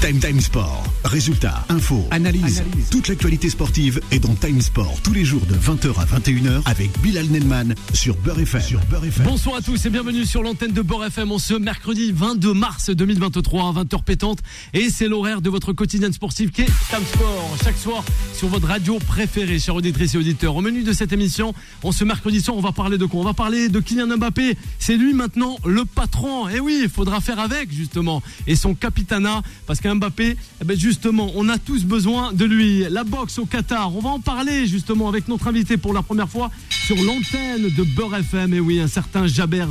Time Time Sport. Résultats, infos, analyse. Toute l'actualité sportive est dans Time Sport tous les jours de 20h à 21h avec Bilal Nelman sur Beurre FM. Sur Beurre FM. Bonsoir à tous et bienvenue sur l'antenne de Beurre FM en ce mercredi 22 mars 2023 à 20h pétante et c'est l'horaire de votre quotidien sportif qui est Time Sport chaque soir sur votre radio préférée chers auditrices et auditeurs. Au menu de cette émission, en ce mercredi soir, on va parler de quoi? On va parler de Kylian Mbappé. C'est lui maintenant le patron. Et oui, il faudra faire avec justement et son capitanat parce Mbappé, eh ben justement, on a tous besoin de lui. La boxe au Qatar, on va en parler justement avec notre invité pour la première fois sur l'antenne de Beurre FM. Et oui, un certain Jaber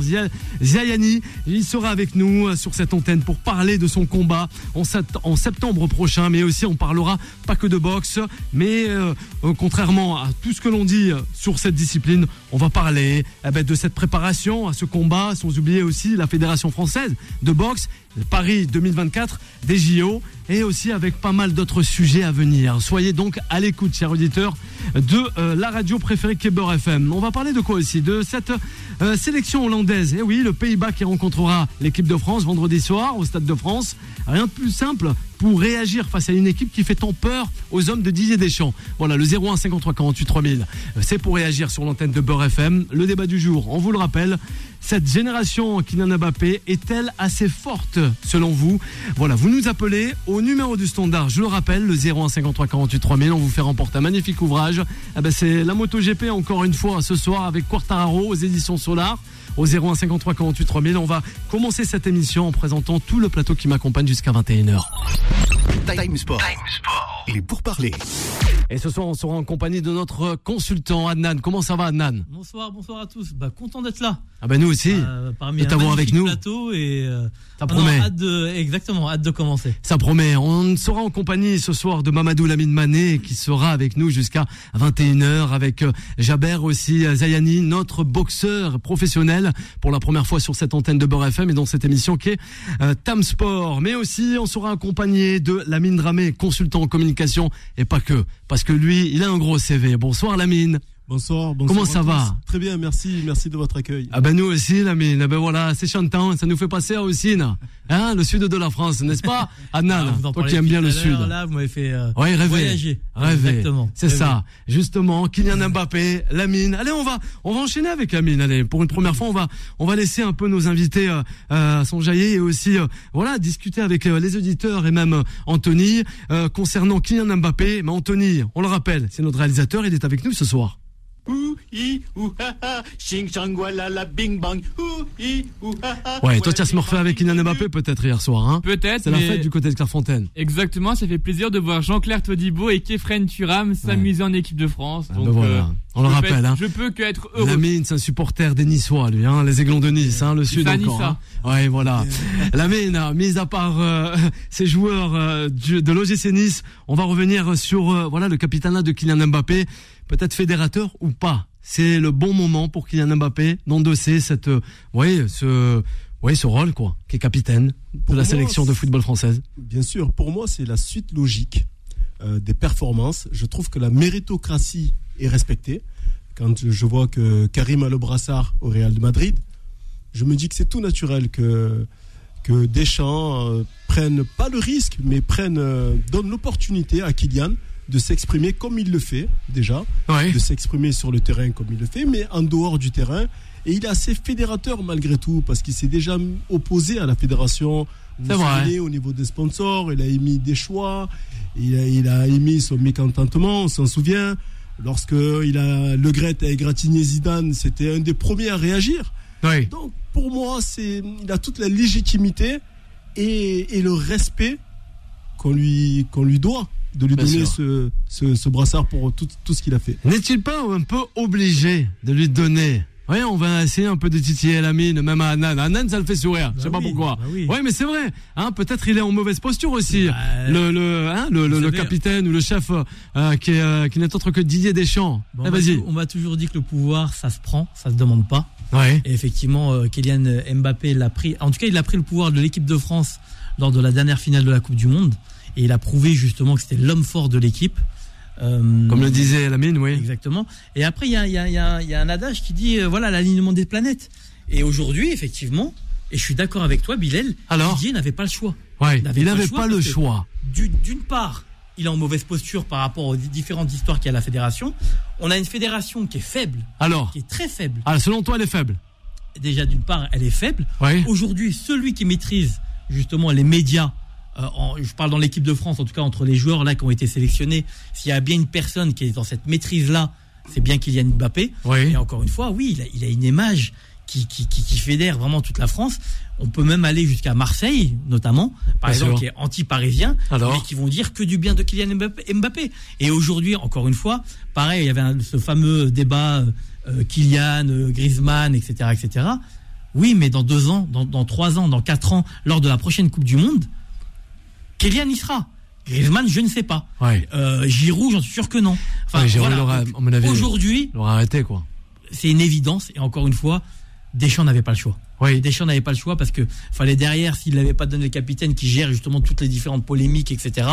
Ziayani, il sera avec nous sur cette antenne pour parler de son combat en septembre prochain. Mais aussi, on parlera pas que de boxe, mais euh, contrairement à tout ce que l'on dit sur cette discipline, on va parler eh ben, de cette préparation à ce combat, sans oublier aussi la Fédération française de boxe Paris 2024 des JO et aussi avec pas mal d'autres sujets à venir. Soyez donc à l'écoute, chers auditeurs, de euh, la radio préférée Keber FM. On va parler de quoi aussi? De cette euh, sélection hollandaise. Et oui, le Pays-Bas qui rencontrera l'équipe de France vendredi soir au Stade de France. Rien de plus simple pour réagir face à une équipe qui fait tant peur aux hommes de Didier Deschamps. Voilà, le 01 53 48 3000, c'est pour réagir sur l'antenne de Beurre FM. Le débat du jour, on vous le rappelle, cette génération Kylian Mbappé est-elle assez forte selon vous? Voilà, vous nous appelez au numéro du standard, je le rappelle, le 01 53 48 3000, on vous fait remporter un magnifique ouvrage. Ah ben c'est la MotoGP encore une fois ce soir avec Quartararo aux éditions Solar au 01 53 48 3000. On va commencer cette émission en présentant tout le plateau qui m'accompagne jusqu'à 21h. Time Sport. Pour parler. Et ce soir, on sera en compagnie de notre consultant Adnan. Comment ça va, Adnan? Bonsoir, bonsoir à tous. Bah, content d'être là. Ah ben nous aussi. Euh, parmi de t'avoir avec nous. Plateau et euh, ça promet. hâte de, exactement, hâte de commencer. Ça promet. On sera en compagnie ce soir de Mamadou Lamine Mané qui sera avec nous jusqu'à 21h avec euh, Jaber aussi euh, Zayani, notre boxeur professionnel pour la première fois sur cette antenne de Beurre FM et dans cette émission qui est euh, Tam Sport. Mais aussi, on sera accompagné de Lamine Dramé, consultant en communication et pas que, parce que lui, il a un gros CV. Bonsoir Lamine. Bonsoir, bonsoir. Comment ça va Très bien, merci, merci de votre accueil. Ah ben nous aussi, Lamine. Ah ben voilà, c'est chantant, ça nous fait passer à Ossine, hein, le sud de la France, n'est-ce pas, Adnan ah, Toi qui aimes bien le sud. Là, vous m'avez fait euh, ouais, rêver, voyager. Rêver. Exactement. C'est ça. Justement, Kylian Mbappé, Lamine. Allez, on va, on va enchaîner avec Lamine. Allez, pour une première fois, on va, on va laisser un peu nos invités euh, euh s'enjailler et aussi, euh, voilà, discuter avec euh, les auditeurs et même Anthony concernant Kylian Mbappé. Mais Anthony, on le rappelle, c'est notre réalisateur, il est avec nous ce soir. Ouais, toi tu as smurfé avec Kylian Mbappé peut-être hier soir, hein Peut-être. C'est la fête du côté de Clairefontaine. Exactement, ça fait plaisir de voir Jean-Claire Todibo et Kefren Turam s'amuser en équipe de France. Ah, donc, ben voilà. Euh, on le rappelle, hein. Je peux que être heureux. Lamine, c'est un supporter des Niçois, lui, hein, les Aiglons de Nice, hein, le sud encore. Hein. Ouais, voilà. Lamine, mis à part euh, ces joueurs euh, de l'OGC Nice, on va revenir sur euh, voilà le capitanat de Kylian Mbappé peut-être fédérateur ou pas. C'est le bon moment pour Kylian Mbappé d'endosser cette, euh, ce, ce rôle quoi, qui est capitaine de la sélection de football française. Bien sûr, pour moi, c'est la suite logique euh, des performances. Je trouve que la méritocratie est respectée. Quand je vois que Karim a le brassard au Real de Madrid, je me dis que c'est tout naturel que que Deschamps euh, prenne pas le risque, mais prenne donne l'opportunité à Kylian de s'exprimer comme il le fait déjà, de s'exprimer sur le terrain comme il le fait, mais en dehors du terrain. Et il est assez fédérateur malgré tout, parce qu'il s'est déjà opposé à la fédération. Vous savez, au niveau des sponsors, il a émis des choix, il a, émis son mécontentement, on s'en souvient. Lorsque il a, Le Gret a égratigné Zidane, c'était un des premiers à réagir. Donc pour moi, c'est, il a toute la légitimité et, et le respect qu'on lui, qu'on lui doit de lui donner ce, ce, brassard pour tout, tout ce qu'il a fait. N'est-il pas un peu obligé de lui donner? Oui, on va essayer un peu de titiller la mine, même à Anan. Anan, ça le fait sourire. je sais pas bah pourquoi. Bah oui. mais c'est vrai. Hein, peut-être il est en mauvaise posture aussi. Bah, le, le, hein, le, le, capitaine ou le chef euh, qui, est, euh, qui n'est autre que Didier Deschamps. Eh, vas-y. On m'a toujours dit que le pouvoir, ça se prend, ça se demande pas. Ouais. Et effectivement, euh, Kylian Mbappé l'a pris. En tout cas, il a pris le pouvoir de l'équipe de France lors de la dernière finale de la Coupe du Monde. Et il a prouvé justement que c'était l'homme fort de l'équipe. Euh, Comme le disait Lamine, oui. Exactement. Et après, il y a, un adage qui dit, euh, voilà, l'alignement des planètes. Et aujourd'hui, effectivement, Et je suis d'accord avec toi, Bilal. Alors Didier n'avait pas le choix. Ouais, il n'avait pas le choix. du- D'une part, il est en mauvaise posture par rapport aux différentes histoires qu'il y a à la fédération. On a une fédération qui est faible, Alors, qui est très faible. ah, selon toi, elle est faible? Déjà, d'une part, elle est faible. Aujourd'hui, celui qui maîtrise justement les médias, en- je parle dans l'équipe de France, en tout cas entre les joueurs là qui ont été sélectionnés, s'il y a bien une personne qui est dans cette maîtrise-là, c'est bien Kylian Mbappé. Oui. Et encore une fois, oui, il a, il a une image qui, qui, qui, qui fédère vraiment toute la France. On peut même aller jusqu'à Marseille, notamment, par Bien exemple, sûr. qui est anti-parisien, mais qui vont dire que du bien de Kylian Mbappé. Mbappé. Et aujourd'hui, encore une fois, pareil, il y avait un- ce fameux débat euh, Kylian, euh, Griezmann, etc., etc. Oui, mais dans deux ans, dans, dans trois ans, dans quatre ans, lors de la prochaine Coupe du Monde, Kylian y sera. Griezmann, je ne sais pas. Ouais. Euh, Giroud, j'en suis sûr que non. Enfin, Ouais, Giroud, voilà. Aujourd'hui, il aura arrêté, quoi. c'est une évidence. Et encore une fois, Deschamps n'avait pas le choix. Oui. Deschamps n'avait pas le choix parce que fallait derrière, s'il n'avait pas donné le capitaine qui gère justement toutes les différentes polémiques, etc.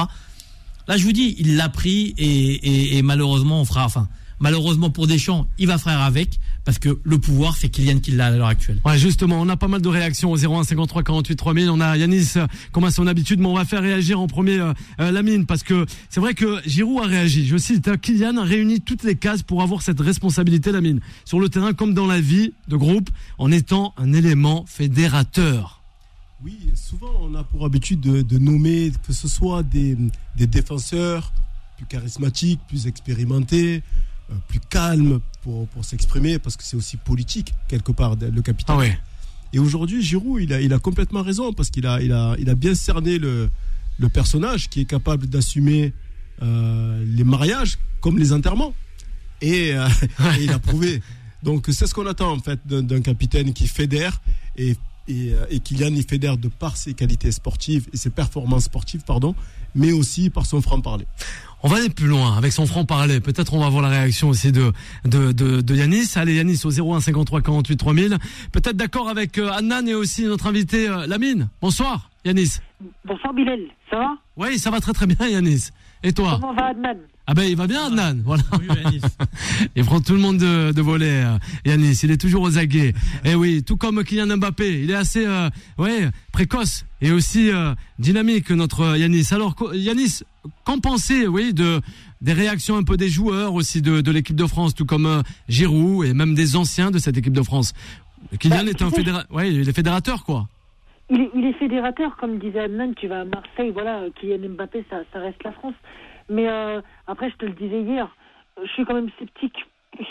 Là, je vous dis, il l'a pris et, et- et malheureusement, on fera, enfin, malheureusement pour Deschamps, il va faire avec parce que le pouvoir, c'est Kylian qui l'a à l'heure actuelle. Ouais, justement, on a pas mal de réactions au 01 53 48 3000. On a Yanis, euh, comme à son habitude, mais on va faire réagir en premier euh, euh, Lamine, parce que c'est vrai que Giroud a réagi. Je cite, euh, Kylian a réuni toutes les cases pour avoir cette responsabilité, Lamine, sur le terrain comme dans la vie de groupe, en étant un élément fédérateur. Oui, souvent on a pour habitude de, de nommer que ce soit des, des défenseurs plus charismatiques, plus expérimentés, plus calmes pour, pour s'exprimer, parce que c'est aussi politique quelque part le capitaine. Ah ouais. Et aujourd'hui, Giroud, il a, il a complètement raison parce qu'il a, il a, il a bien cerné le, le personnage qui est capable d'assumer euh, les mariages comme les enterrements. Et, euh, et il a prouvé. Donc c'est ce qu'on attend en fait d'un capitaine qui fédère et, et, euh, et Kylian il fédère de par ses qualités sportives et ses performances sportives, pardon, mais aussi par son franc-parler. On va aller plus loin avec son franc-parler. Peut-être on va voir la réaction aussi de, de, de, de Yanis. Allez, Yanis au 01 53 48 3000. Peut-être d'accord avec euh, Annan et aussi notre invité euh, Lamine. Bonsoir, Yanis. Bonsoir Bilal, ça va? Oui, ça va très très bien, Yanis. Et toi? Comment va Adnan Ah ben il va bien, Adnan. Voilà. Oui, Yanis. Il prend tout le monde de, de voler, euh, Yanis. Il est toujours aux aguets. Et oui, tout comme Kylian Mbappé, il est assez, euh, ouais, précoce et aussi euh, dynamique notre Yanis. Alors, Yanis, qu'en pensez, oui, de des réactions un peu des joueurs aussi de, de l'équipe de France, tout comme euh, Giroud et même des anciens de cette équipe de France? Kylian Bah, est un tu sais- fédéra... ouais, il est fédérateur, quoi. il est, il est fédérateur, comme disait Adnan, tu vas à Marseille, voilà, Kylian Mbappé, ça, ça reste la France. Mais euh, après, je te le disais hier, je suis quand même sceptique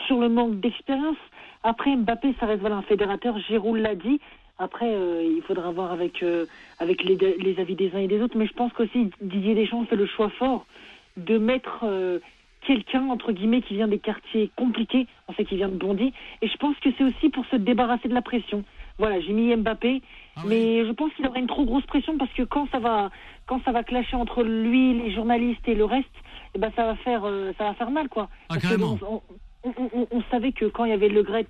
sur le manque d'expérience. Après, Mbappé, ça reste voilà, un fédérateur, Giroud l'a dit. Après, euh, il faudra voir avec, euh, avec les, avis des uns et des autres. Mais je pense qu'aussi Didier Deschamps fait le choix fort de mettre quelqu'un, entre guillemets, qui vient des quartiers compliqués. On sait qu'il vient de Bondy. Et je pense que c'est aussi pour se débarrasser de la pression. Voilà, j'ai mis Mbappé. Ah oui. Mais je pense qu'il aura une trop grosse pression parce que quand ça va, quand ça va clasher entre lui, les journalistes et le reste, eh ben ça va faire, euh, ça va faire mal quoi. Ah, Parce que carrément. on, on- on- on- on savait que quand il y avait Le Gret,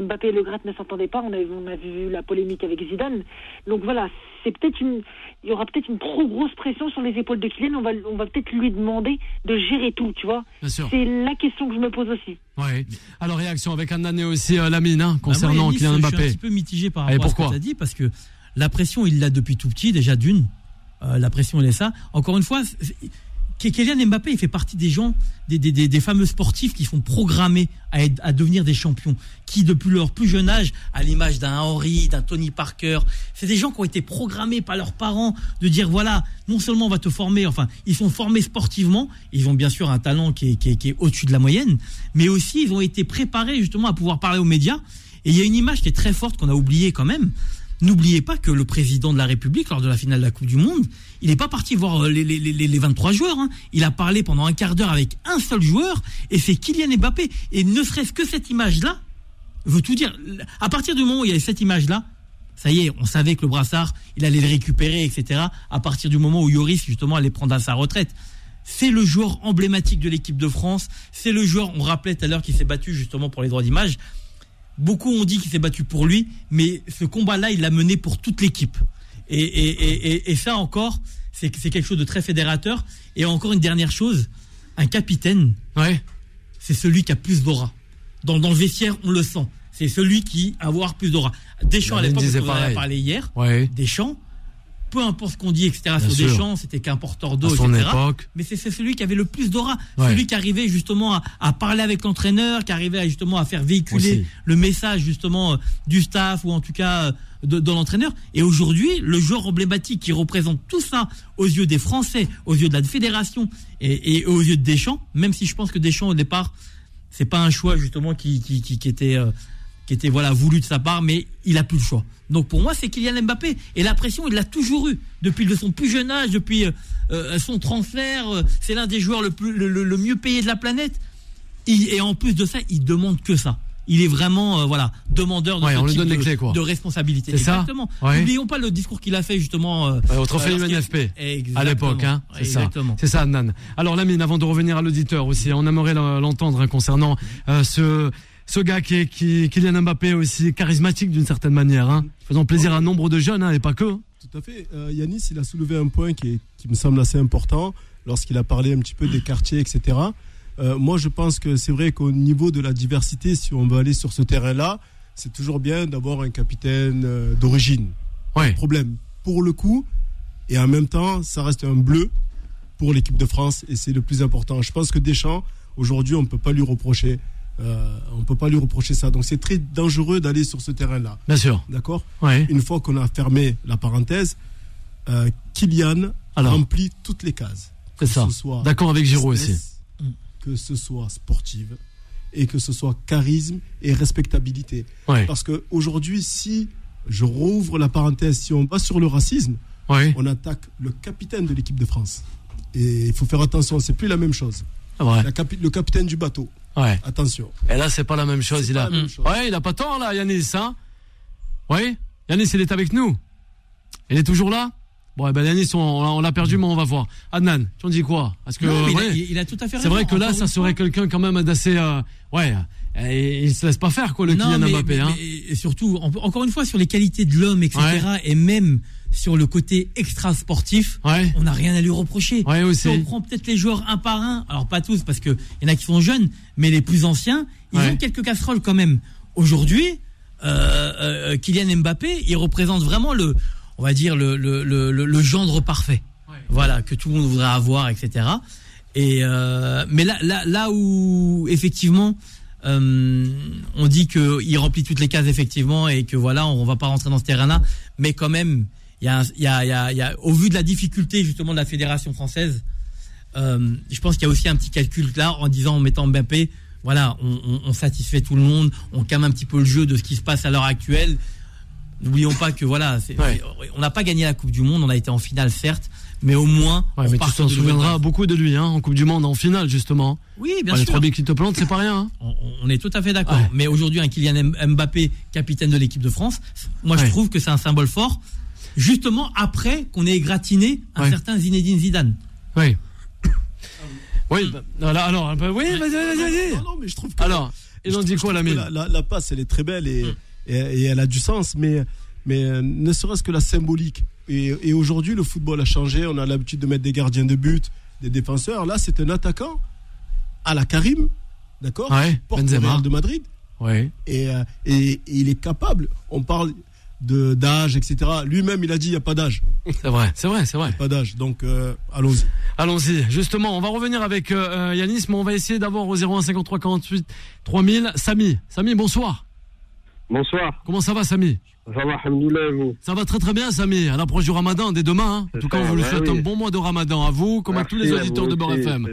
Mbappé et Le Gret ne s'entendaient pas. On avait, on avait vu la polémique avec Zidane. Donc voilà, c'est peut-être une, il y aura peut-être une trop grosse pression sur les épaules de Kylian. On va, on va peut-être lui demander de gérer tout, tu vois. Bien sûr. C'est la question que je me pose aussi. Ouais. Alors, réaction avec Annan et aussi euh, Lamine, hein, Bah, moi, concernant Kylian Je suis un Mbappé. petit peu mitigé par rapport à ce pourquoi que tu as dit parce que la pression, il l'a depuis tout petit, déjà d'une. Euh, la pression, il est ça. Encore une fois, Kylian Mbappé, il fait partie des gens, des, des, des, des fameux sportifs qui sont programmés à, être- à devenir des champions, qui depuis leur plus jeune âge, à l'image d'un Henry, d'un Tony Parker, c'est des gens qui ont été programmés par leurs parents de dire voilà, non seulement on va te former, enfin, ils sont formés sportivement, ils ont bien sûr un talent qui est, qui est, qui est au-dessus de la moyenne, mais aussi ils ont été préparés justement à pouvoir parler aux médias. Et il y a une image qui est très forte qu'on a oubliée quand même. N'oubliez pas que le président de la République, lors de la finale de la Coupe du Monde, il n'est pas parti voir euh, les, les, les, les 23 joueurs. hein. Il a parlé pendant un quart d'heure avec un seul joueur, et c'est Kylian Mbappé. Et ne serait-ce que cette image-là, je veux tout dire, à partir du moment où il y avait cette image-là, ça y est, on savait que le brassard, il allait le récupérer, etc. À partir du moment où Yoris, justement, allait prendre à sa retraite. C'est le joueur emblématique de l'équipe de France. C'est le joueur, on rappelait tout à l'heure, qui s'est battu justement pour les droits d'image. Beaucoup ont dit qu'il s'est battu pour lui, mais ce combat-là, il l'a mené pour toute l'équipe. Et, et, et, et, et ça encore, c'est quelque chose de très fédérateur. Et encore une dernière chose, un capitaine, Ouais. c'est celui qui a plus d'aura. Dans, dans le vestiaire, on le sent. c'est celui qui va avoir plus d'aura. Deschamps à l'époque, on en a parlé hier. Ouais. Deschamps, peu importe ce qu'on dit, etc. Bien sur sûr. Deschamps, c'était qu'un porteur d'eau, etc. époque. Mais c'est c'est celui qui avait le plus d'aura, Ouais. celui qui arrivait justement à, à parler avec l'entraîneur, qui arrivait à, justement à faire véhiculer Aussi. le message justement euh, du staff ou en tout cas euh, de, de l'entraîneur. Et aujourd'hui, le joueur emblématique qui représente tout ça aux yeux des Français, aux yeux de la fédération et, et aux yeux de Deschamps, même si je pense que Deschamps au départ, c'est pas un choix justement qui, qui, qui, qui était euh, qui était voilà voulu de sa part, mais il a plus le choix. Donc pour moi, c'est Kylian Mbappé. Et la pression, il l'a toujours eu depuis de son plus jeune âge, depuis euh, euh, son transfert. euh, c'est l'un des joueurs le, plus, le, le- le mieux payé de la planète. Il- et en plus de ça, il demande que ça. Il est vraiment euh, voilà demandeur de, Ouais, on lui type donne de, les clés, quoi. de responsabilité. C'est ça Exactement. Ouais. N'oublions pas le discours qu'il a fait justement au trophée UNFP. à l'époque, hein. C'est ça. C'est ça, Nan. Alors, Lamine, avant de revenir à l'auditeur aussi, on aimerait le- l'entendre hein, concernant ce ce gars qui est qui Kylian Mbappé aussi charismatique d'une certaine manière, hein, faisant plaisir à nombre de jeunes, hein, et pas que. hein. Tout à fait. Euh, Yanis, il a soulevé un point qui, est- qui me semble assez important lorsqu'il a parlé un petit peu des quartiers, etc. Euh, moi, je pense que c'est vrai qu'au niveau de la diversité, si on veut aller sur ce terrain-là, c'est toujours bien d'avoir un capitaine euh, d'origine. Ouais. Problème pour le coup, et en même temps, ça reste un bleu pour l'équipe de France, et c'est le plus important. Je pense que Deschamps, aujourd'hui, on ne peut pas lui reprocher. Euh, on peut pas lui reprocher ça. Donc c'est très dangereux d'aller sur ce terrain-là. Bien sûr. D'accord Ouais. une fois qu'on a fermé la parenthèse, euh, Kylian Alors. remplit toutes les cases. C'est ça. ce soit D'accord avec Giroud aussi. business, Que ce soit sportive et que ce soit charisme et respectabilité. Ouais. Parce qu'aujourd'hui, si je rouvre la parenthèse, si on va sur le racisme, Ouais. on attaque le capitaine de l'équipe de France. Et il faut faire attention, c'est plus la même chose. La capi- le capitaine du bateau, Ouais. attention. Et là, c'est pas la même chose. Il pas a. la même chose. Ouais, il a pas tort là, Yanis, hein. Oui. Yanis, il est avec nous. Il est toujours là. Bon, eh ben Yanis, on, on l'a perdu, mais on va voir. Adnan, tu en dis quoi? Parce que Non, il, a, ouais, il- il a tout à fait raison. c'est vrai que là, ça serait quelqu'un quand même d'assez. euh, ouais. Et il se laisse pas faire quoi, le Non, Kylian mais- Mbappé. mais- hein. mais- et surtout, en- encore une fois, sur les qualités de l'homme, etc., et même sur le côté extra sportif, Ouais. on n'a rien à lui reprocher. Ouais, aussi. Si on prend peut-être les joueurs un par un, alors pas tous, parce qu'il y en a qui sont jeunes, mais les plus anciens, ils ont quelques casseroles quand même. Aujourd'hui, euh, euh, Kylian Mbappé, il représente vraiment le, on va dire, le, le, le, le- le gendre parfait. Voilà, que tout le monde voudrait avoir, etc. Et euh, mais là, là, là où effectivement, euh, on dit que il remplit toutes les cases effectivement et que voilà, on va pas rentrer dans ce terrain-là, mais quand même, il y a, un- il y a, il y a, il y a- au vu de la difficulté justement de la fédération française, euh, je pense qu'il y a aussi un petit calcul là en disant en mettant Mbappé, voilà, on, on- on satisfait tout le monde, on calme un petit peu le jeu de ce qui se passe à l'heure actuelle. N'oublions pas que voilà, Ouais. on n'a pas gagné la Coupe du Monde, on a été en finale certes, mais au moins Ouais, on mais tu t'en souviendras beaucoup de lui, hein, en Coupe du Monde, en finale justement. Oui, bien Ouais, les sûr. trois billes qui te plantent, c'est pas rien. hein. On, on est tout à fait d'accord. Ouais. Mais aujourd'hui, un Kylian Mbappé, capitaine de l'équipe de France, moi je trouve que c'est un symbole fort, justement après qu'on ait égratigné un Ouais. certain Zinedine Zidane. Oui. Oui, bah, alors, alors, bah, oui, vas-y, vas-y, vas-y. Non, non, mais je trouve que Alors, il Je en trouve- dit quoi, la, la, la passe, elle est très belle et, Mm. et, et elle a du sens, mais, mais euh, ne serait-ce que la symbolique. Et, et aujourd'hui, le football a changé. On a l'habitude de mettre des gardiens de but, des défenseurs. Là, c'est un attaquant à la Karim, d'accord Ouais, Benzema. De Madrid. Oui. Et, euh, et, et il est capable. On parle de d'âge, etc. Lui-même, il a dit il n'y a pas d'âge. C'est vrai, c'est vrai, c'est vrai. Pas d'âge. Donc, euh, allons-y. Allons-y. Justement, on va revenir avec euh, Yanis, mais on va essayer d'avoir au 01 53 48 3000 Samy. Samy, bonsoir. Bonsoir, Comment ça va, Samy? Ça va, alhamdoulilah, et vous Ça va très très bien, Samy. À l'approche du Ramadan, dès demain. hein. En tout cas, on vous le souhaite oui. un bon mois de Ramadan à vous, comme à tous les auditeurs de Beurre FM.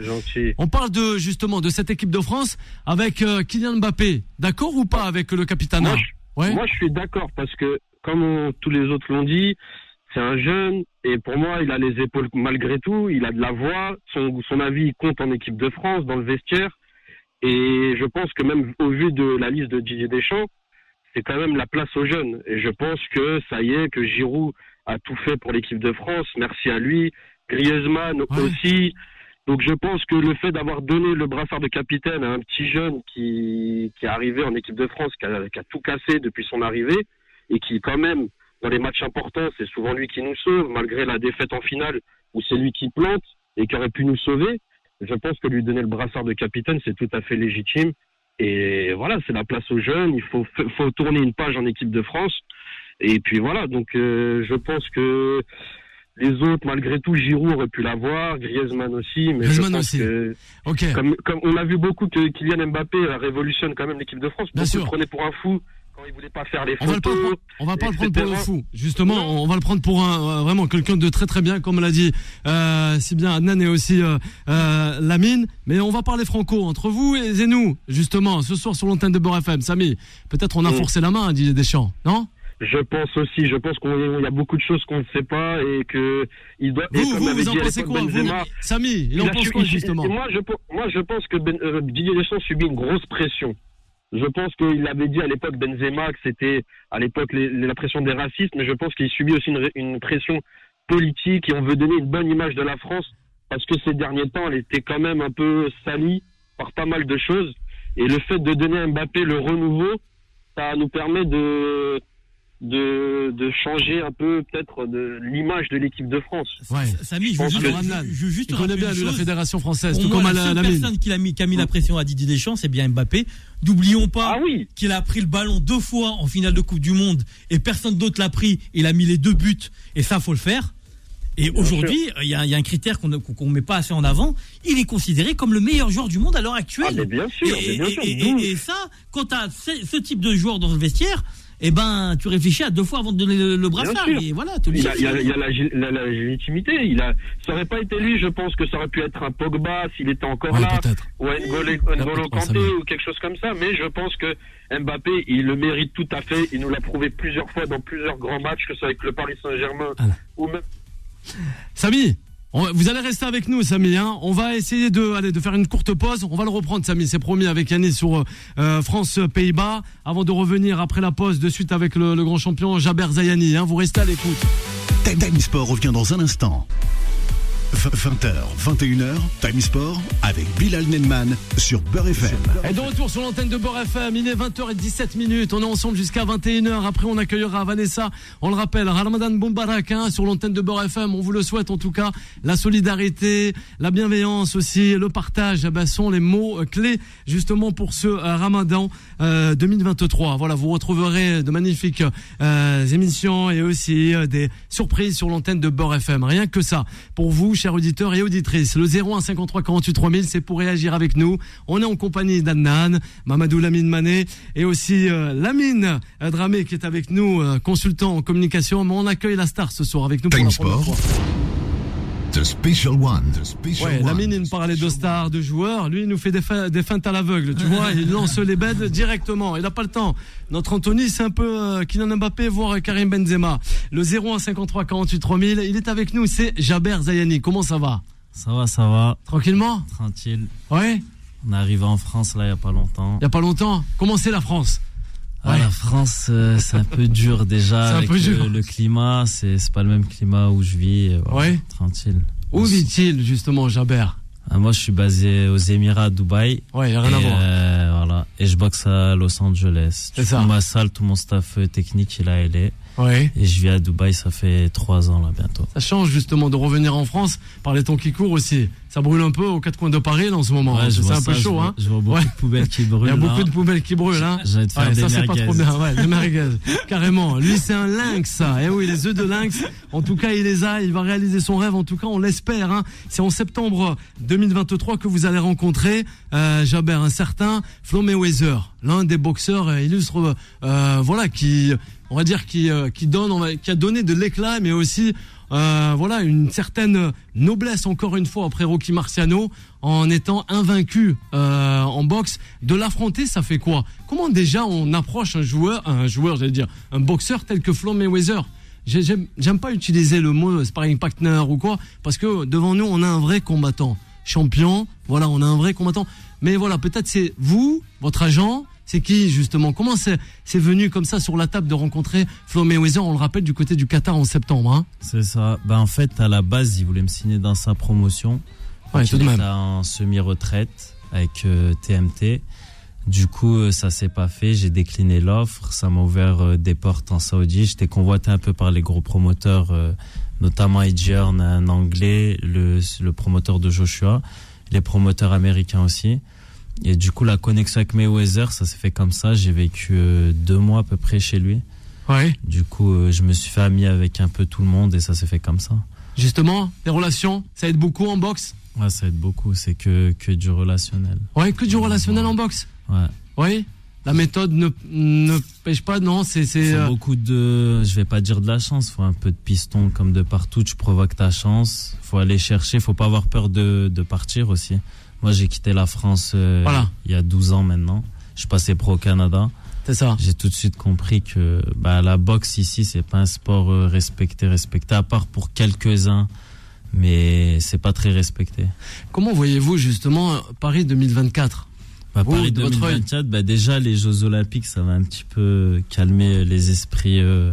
On parle de justement de cette équipe de France avec euh, Kylian Mbappé. D'accord ou pas avec le capitaine Moi, Ouais. Moi, je suis d'accord parce que, comme on- tous les autres l'ont dit, c'est un jeune et pour moi, il a les épaules malgré tout. Il a de la voix. Son, son avis compte en équipe de France, dans le vestiaire. Et je pense que même au vu de la liste de Didier Deschamps, c'est quand même la place aux jeunes. Et je pense que ça y est, que Giroud a tout fait pour l'équipe de France. Merci à lui. Griezmann Ouais. aussi. Donc je pense que le fait d'avoir donné le brassard de capitaine à un petit jeune qui, qui est arrivé en équipe de France, qui a, qui a tout cassé depuis son arrivée, et qui quand même, dans les matchs importants, c'est souvent lui qui nous sauve, malgré la défaite en finale, où c'est lui qui plante et qui aurait pu nous sauver, je pense que lui donner le brassard de capitaine, c'est tout à fait légitime. Et voilà, c'est la place aux jeunes. Il faut, faut tourner une page en équipe de France. Et puis voilà, donc euh, je pense que les autres, malgré tout, Giroud aurait pu l'avoir, Griezmann aussi, mais Griezmann je pense aussi. que Ok. comme, comme on a vu beaucoup que Kylian Mbappé euh, révolutionne quand même l'équipe de France. Bien Beaucoup sûr. le prenaient pour un fou quand il voulait pas faire les On va, le pas photos. on va pas le prendre pour le fou. Justement, on va le prendre pour un euh, vraiment quelqu'un de très très bien, comme l'a dit euh, si bien Adnan et aussi euh, Lamine. Mais on va parler franco entre vous et, et nous, justement, ce soir sur l'antenne de Beurre FM. Samy, peut-être on a Mm. forcé la main à Didier Deschamps, non? Je pense aussi, je pense qu'il y a beaucoup de choses qu'on ne sait pas et que il doit. Vous, vous, vous en pensez quoi? Vous Benzema, Samy, il, en a pense quoi il- justement? Moi, je, pe- moi, je pense que ben, Didier Deschamps subit une grosse pression. Je pense qu'il avait dit à l'époque Benzema que c'était à l'époque la pression des racistes, mais je pense qu'il subit aussi une, pression politique et on veut donner une bonne image de la France parce que ces derniers temps, elle était quand même un peu salie par pas mal de choses. Et le fait de donner à Mbappé le renouveau, ça nous permet de de, de changer un peu peut-être de l'image de l'équipe de France. Ouais. Samy, je je- je veux juste Il connaît bien la fédération française, tout comme à la la, personne qui a, mis, qui a mis la pression à Didier Deschamps, c'est bien Mbappé. N'oublions pas Ah oui, qu'il a pris le ballon deux fois en finale de Coupe du Monde et personne d'autre l'a pris. Il a mis les deux buts et ça, faut le faire. Et aujourd'hui, il y, a il y a un critère qu'on ne met pas assez en avant. Il est considéré comme le meilleur joueur du monde à l'heure actuelle. ah, mais bien sûr, et, mais bien sûr. et- D'où- et- et ça, quand tu as ce, ce type de joueur dans le vestiaire, eh ben, tu réfléchis à deux fois avant de donner le, le brassard. sûr. Et voilà, Il obligé a, de il a- faire. il a la, gé- la- la légitimité. Il a, ça aurait pas été lui, je pense que ça aurait pu être un Pogba s'il était encore Ouais, là, peut-être. ou un N'Golo Kanté ou quelque chose comme ça. Mais je pense que Mbappé, il le mérite tout à fait. Il nous l'a prouvé plusieurs fois dans plusieurs grands matchs, que ce soit avec le Paris Saint-Germain Voilà. ou même. Samy, vous allez rester avec nous, Samy. Hein. On va essayer de, de faire une courte pause. On va le reprendre, Samy. C'est promis avec Yannis sur euh, France-Pays-Bas. Avant de revenir après la pause, de suite avec le, grand champion Jaber Zayani. Hein. Vous restez à l'écoute. Time Sport revient dans un instant. 20h, 21h, Time Sport avec Bilal Nenman sur Beurre FM. Et de retour sur l'antenne de Beurre FM, il est 20h17 minutes. On est ensemble jusqu'à 21h. Après, on accueillera Vanessa. On le rappelle, Ramadan Bombarak hein, sur l'antenne de Beurre FM. On vous le souhaite en tout cas. La solidarité, la bienveillance aussi, le partage eh ben, sont les mots euh, clés justement pour ce euh, Ramadan euh, 2023. Voilà, vous retrouverez de magnifiques euh, émissions et aussi euh, des surprises sur l'antenne de Beurre FM. Rien que ça. Pour vous, chers auditeurs et auditrices, le 01 53 48 3000, c'est pour réagir avec nous. On est en compagnie d'Adnan, Mamadou Lamine Mané et aussi euh, Lamine Dramé qui est avec nous, euh, consultant en communication. Mais on accueille la star ce soir avec nous pour la Sport. fois. Special One. The Special Ouais, One. Lamine, il nous parlait de stars, de joueurs. Lui, il nous fait des, fe- des feintes à l'aveugle, tu vois. Il lance les bêtes directement. Il n'a pas le temps. Notre Anthony, c'est un peu euh, Kylian Mbappé, voire Karim Benzema. Le 01 53 48 3000, il est avec nous. C'est Jaber Zayani. Comment ça va? Ça va, ça va, Tranquillement? Tranquille. Ouais On est arrivé en France là il y a pas longtemps. Il y a pas longtemps. Comment c'est la France? Ah, Ouais. la France, euh, c'est un peu dur déjà. C'est un avec peu le, dur. le climat, c'est c'est pas le même climat où je vis. voilà, Ouais. Tranquille. Où vit-il justement, Jaber Ah, moi, je suis basé aux Émirats, à Dubaï. Ouais, il y a rien et, à voir. euh, voilà. Et je boxe à Los Angeles. C'est ça. Ma salle, tout mon staff euh, technique, il a LA. Ouais. Et je vis à Dubaï, ça fait trois ans là bientôt. Ça change justement de revenir en France par les temps qui courent aussi. Ça brûle un peu aux quatre coins de Paris là, en ce moment. Ouais, c'est un ça, peu je chaud, vois- hein. Je vois beaucoup Ouais. de poubelles qui Il y a beaucoup là. de poubelles qui brûlent, hein. Faire des ça c'est pas trop bien, ouais, des merguez, carrément. Lui c'est un lynx, ça. Et oui, les œufs de lynx. En tout cas, il les a, il va réaliser son rêve. En tout cas, on l'espère. Hein. C'est en septembre 2023 que vous allez rencontrer euh, Jaber, un certain Flo Mayweather, l'un des boxeurs euh, illustres, euh, voilà, qui, on va dire, qui, euh, qui donne, qui a donné de l'éclat, mais aussi voilà une certaine noblesse encore une fois après Rocky Marciano en étant invaincu en boxe. De l'affronter ça fait quoi? Comment déjà on approche un joueur un joueur j'allais dire un boxeur tel que Flo Mayweather? J'ai- j'aime j'aime pas utiliser le mot sparring partner ou quoi parce que devant nous on a un vrai combattant champion voilà on a un vrai combattant. Mais voilà peut-être c'est vous votre agent c'est qui justement? Comment c'est c'est venu comme ça sur la table de rencontrer Flo Mayweather On le rappelle du côté du Qatar en septembre. Hein C'est ça. Bah, en fait, à la base, il voulait me signer dans sa promotion. Ouais, tout de même. en semi-retraite avec euh, TMT. Du coup, euh, ça s'est pas fait. J'ai décliné l'offre. Ça m'a ouvert euh, des portes en Saoudi. J'étais convoité un peu par les gros promoteurs, euh, notamment Eddie Hearn, un anglais, le, le promoteur de Joshua, les promoteurs américains aussi. Et du coup, la connexion avec Mayweather, ça s'est fait comme ça. J'ai vécu euh, deux mois à peu près chez lui. Ouais. Du coup, euh, je me suis fait ami avec un peu tout le monde et ça s'est fait comme ça. Justement, les relations, ça aide beaucoup en boxe? Ouais, ça aide beaucoup. C'est que, que du relationnel. Ouais, que du relationnel en boxe? Ouais. Oui La méthode ne, ne pêche pas, non? C'est. c'est, euh, beaucoup de, je vais pas dire de la chance, faut un peu de piston comme de partout. Tu provoques ta chance. Faut aller chercher. Faut pas avoir peur de, de partir aussi. Moi, j'ai quitté la France euh, Voilà. il y a 12 ans maintenant. Je suis passé pro au Canada. C'est ça. J'ai tout de suite compris que bah, la boxe ici, c'est pas un sport euh, respecté, respecté, à part pour quelques-uns, mais c'est pas très respecté. Comment voyez-vous justement euh, Paris 2024 Bah, Vous, Paris de votre œil. 2024, bah, déjà les Jeux Olympiques, ça va un petit peu calmer les esprits euh,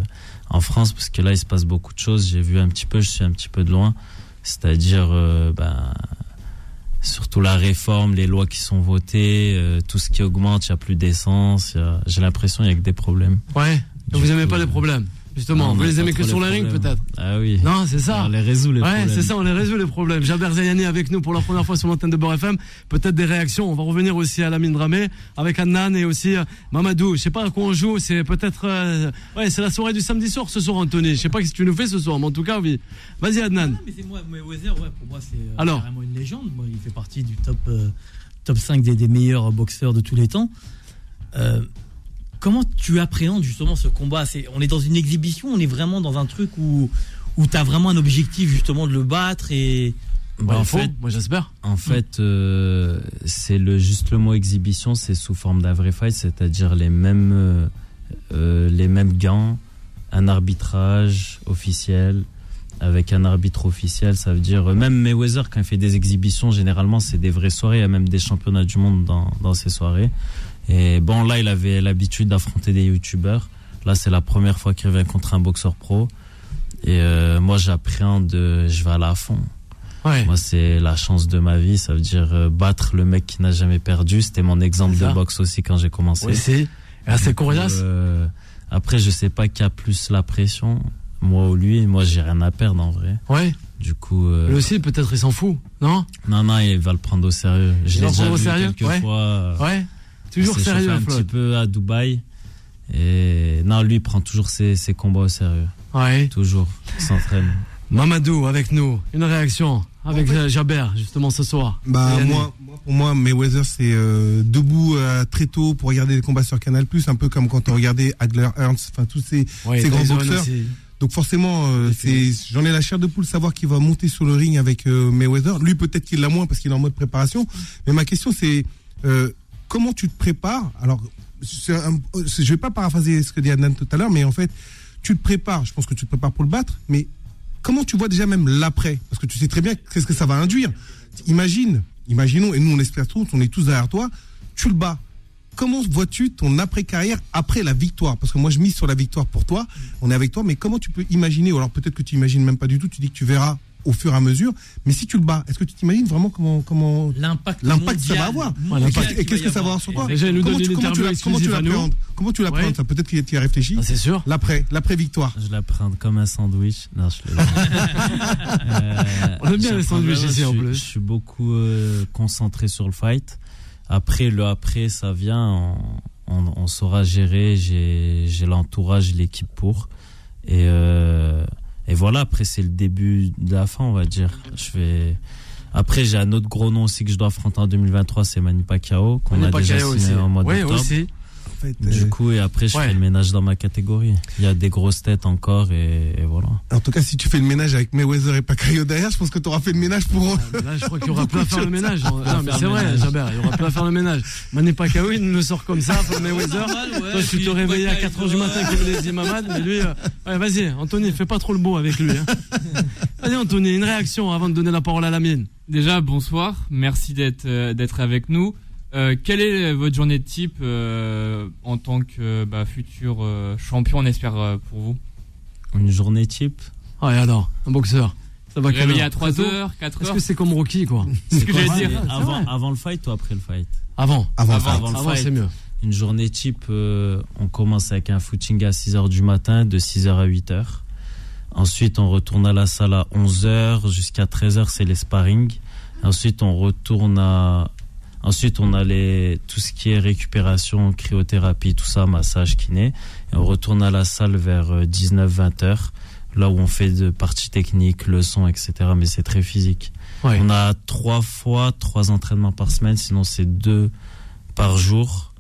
en France, parce que là, il se passe beaucoup de choses. J'ai vu un petit peu, je suis un petit peu de loin. C'est-à-dire, euh, bah, surtout la réforme, les lois qui sont votées, euh, tout ce qui augmente, il n'y a plus d'essence. J'ai l'impression qu'il n'y a que des problèmes. Ouais. Du vous aimez coup, pas les euh, problèmes Justement, non, vous les aimez que sur les le ring peut-être Ah oui. Non, c'est ça. On les résout les Ouais, problèmes. c'est ça, on les résout les problèmes. Jaber Zayani avec nous pour la première fois sur l'antenne de Beurre FM. Peut-être des réactions. On va revenir aussi à la mine Dramé avec Annan et aussi euh, Mamadou. Je sais pas à quoi on joue. C'est peut-être, euh, ouais, c'est la soirée du samedi soir ce soir, Anthony. Je sais pas ce que tu nous fais ce soir, mais en tout cas, oui. Vas-y, Adnan. Mais c'est moi, Mayweather, ouais, pour moi, c'est euh, Alors carrément une légende. Moi, il fait partie du top, euh, top 5 des, des meilleurs boxeurs de tous les temps. Comment tu appréhendes justement ce combat? C'est- On est dans une exhibition, on est vraiment dans un truc où, où tu as vraiment un objectif justement de le battre et. Bah, en fait, moi j'espère. En fait, euh, c'est le juste le mot exhibition, c'est sous forme d'un vrai fight, c'est-à-dire les mêmes euh, euh, les mêmes gants, un arbitrage officiel avec un arbitre officiel, ça veut dire euh, même Mayweather quand il fait des exhibitions, généralement c'est des vraies soirées, il y a même des championnats du monde dans dans ces soirées. Et bon là, il avait l'habitude d'affronter des youtubeurs. Là, c'est la première fois qu'il revient contre un boxeur pro. Et euh, moi, j'appréhende, euh, je vais aller à fond. Ouais. Moi, c'est la chance de ma vie. Ça veut dire euh, battre le mec qui n'a jamais perdu. C'était mon exemple de boxe aussi quand j'ai commencé. Oui, c'est. Coriace. Euh, après, je sais pas qui a plus la pression, moi ou lui. Moi, j'ai rien à perdre en vrai. Ouais. Du coup, euh, Lui aussi, peut-être, il s'en fout. Non? Non, non, il va le prendre au sérieux. Je Il l'ai va le déjà prendre au vu sérieux quelques Ouais. fois. Ouais. Toujours sérieux, un Flo. petit peu à Dubaï. Et non, lui, il prend toujours ses, ses combats au sérieux. Ouais. Toujours. Il s'entraîne. Mamadou avec nous. Une réaction avec euh, Jaber, justement, ce soir. Bah moi, moi, pour moi, Mayweather c'est euh, debout euh, très tôt pour regarder les combats sur Canal+, un peu comme quand on regardait Adler Ernst, enfin tous ces Ouais, ces grands boxeurs. aussi. Donc forcément, euh, j'en ai la chair de poule savoir qu'il va monter sur le ring avec euh, Mayweather. Lui peut-être qu'il l'a moins parce qu'il est en mode préparation. Mais ma question c'est euh, comment tu te prépares Alors je vais pas paraphraser ce que dit Adnan tout à l'heure, mais en fait tu te prépares. Je pense que tu te prépares pour le battre, mais comment tu vois déjà même l'après? Parce que tu sais très bien qu'est-ce que ça va induire. Imagine, imaginons, et nous on espère tous, on est tous derrière toi, tu le bats. Comment vois-tu ton après-carrière après la victoire? Parce que moi je mise sur la victoire pour toi, on est avec toi, mais comment tu peux imaginer, ou alors peut-être que tu imagines même pas du tout, tu dis que tu verras au fur et à mesure, mais si tu le bats, est-ce que tu t'imagines vraiment comment, comment L'impact l'impact que ça va avoir mondial Et qu'est-ce que ça va avoir. sur toi Déjà, Comment tu- comment tu comment tu l'appréhendes Comment tu l'appréhendes Ouais. Ça, Peut-être qu'il y a réfléchi. Ah, c'est sûr. L'après, l'après-victoire. Je la prends comme un sandwich. Non, je le. Euh, On aime bien les sandwichs ici, en plus. Je suis beaucoup euh, concentré sur le fight. Après, le après, ça vient. On, on, on saura gérer. J'ai j'ai l'entourage, l'équipe pour. Et, euh, et voilà, après, c'est le début de la fin, on va dire. Je vais. Après, j'ai un autre gros nom aussi que je dois affronter en 2023, c'est Manny Pacquiao, qu'on On a déjà signé aussi. en mois Oui, d'octobre. aussi. Fait, Du euh, coup, et après, je Ouais. fais le ménage dans ma catégorie. Il y a des grosses têtes encore, et, et voilà. En tout cas, si tu fais le ménage avec Mayweather et Pacquiao derrière, je pense que tu auras fait le ménage pour eux. Ah, Là, je crois qu'il y aura plus à faire le ménage. Non, mais faire c'est vrai, ménage. Jaber, il y aura plus à faire le ménage. Manny Pacquiao, il nous sort comme ça, pour Mayweather. Toi, tu te réveillais à 4h du matin comme les Mamad, mais lui, euh, ouais, vas-y, Anthony, fais pas trop le beau avec lui. hein. Vas-y, Anthony, une réaction avant de donner la parole à la mienne. Déjà, bonsoir. Merci d'être euh, d'être avec nous. Euh, quelle est votre journée de type euh, en tant que bah, futur euh, champion, on espère euh, pour vous Une journée type Ah, et alors, un boxeur. Ça va Réveillé à 3 Très tôt heures, 4 Est-ce heures que c'est comme Rocky, quoi C'est ce que j'allais dire. avant, avant le fight ou après le fight Avant. Avant, Avant, avant. avant le Avant, fight. c'est mieux. Une journée type, euh, on commence avec un footing à 6h du matin, de 6h à 8h. Ensuite, on retourne à la salle à 11h jusqu'à 13h, c'est les sparring. Ensuite, on retourne à... Ensuite, on a les, tout ce qui est récupération, cryothérapie, tout ça, massage, kiné. Et on retourne à la salle vers 19-20 heures, là où on fait de parties techniques, leçons, etc. Mais c'est très physique. Ouais. On a trois fois trois entraînements par semaine, sinon c'est deux par jour.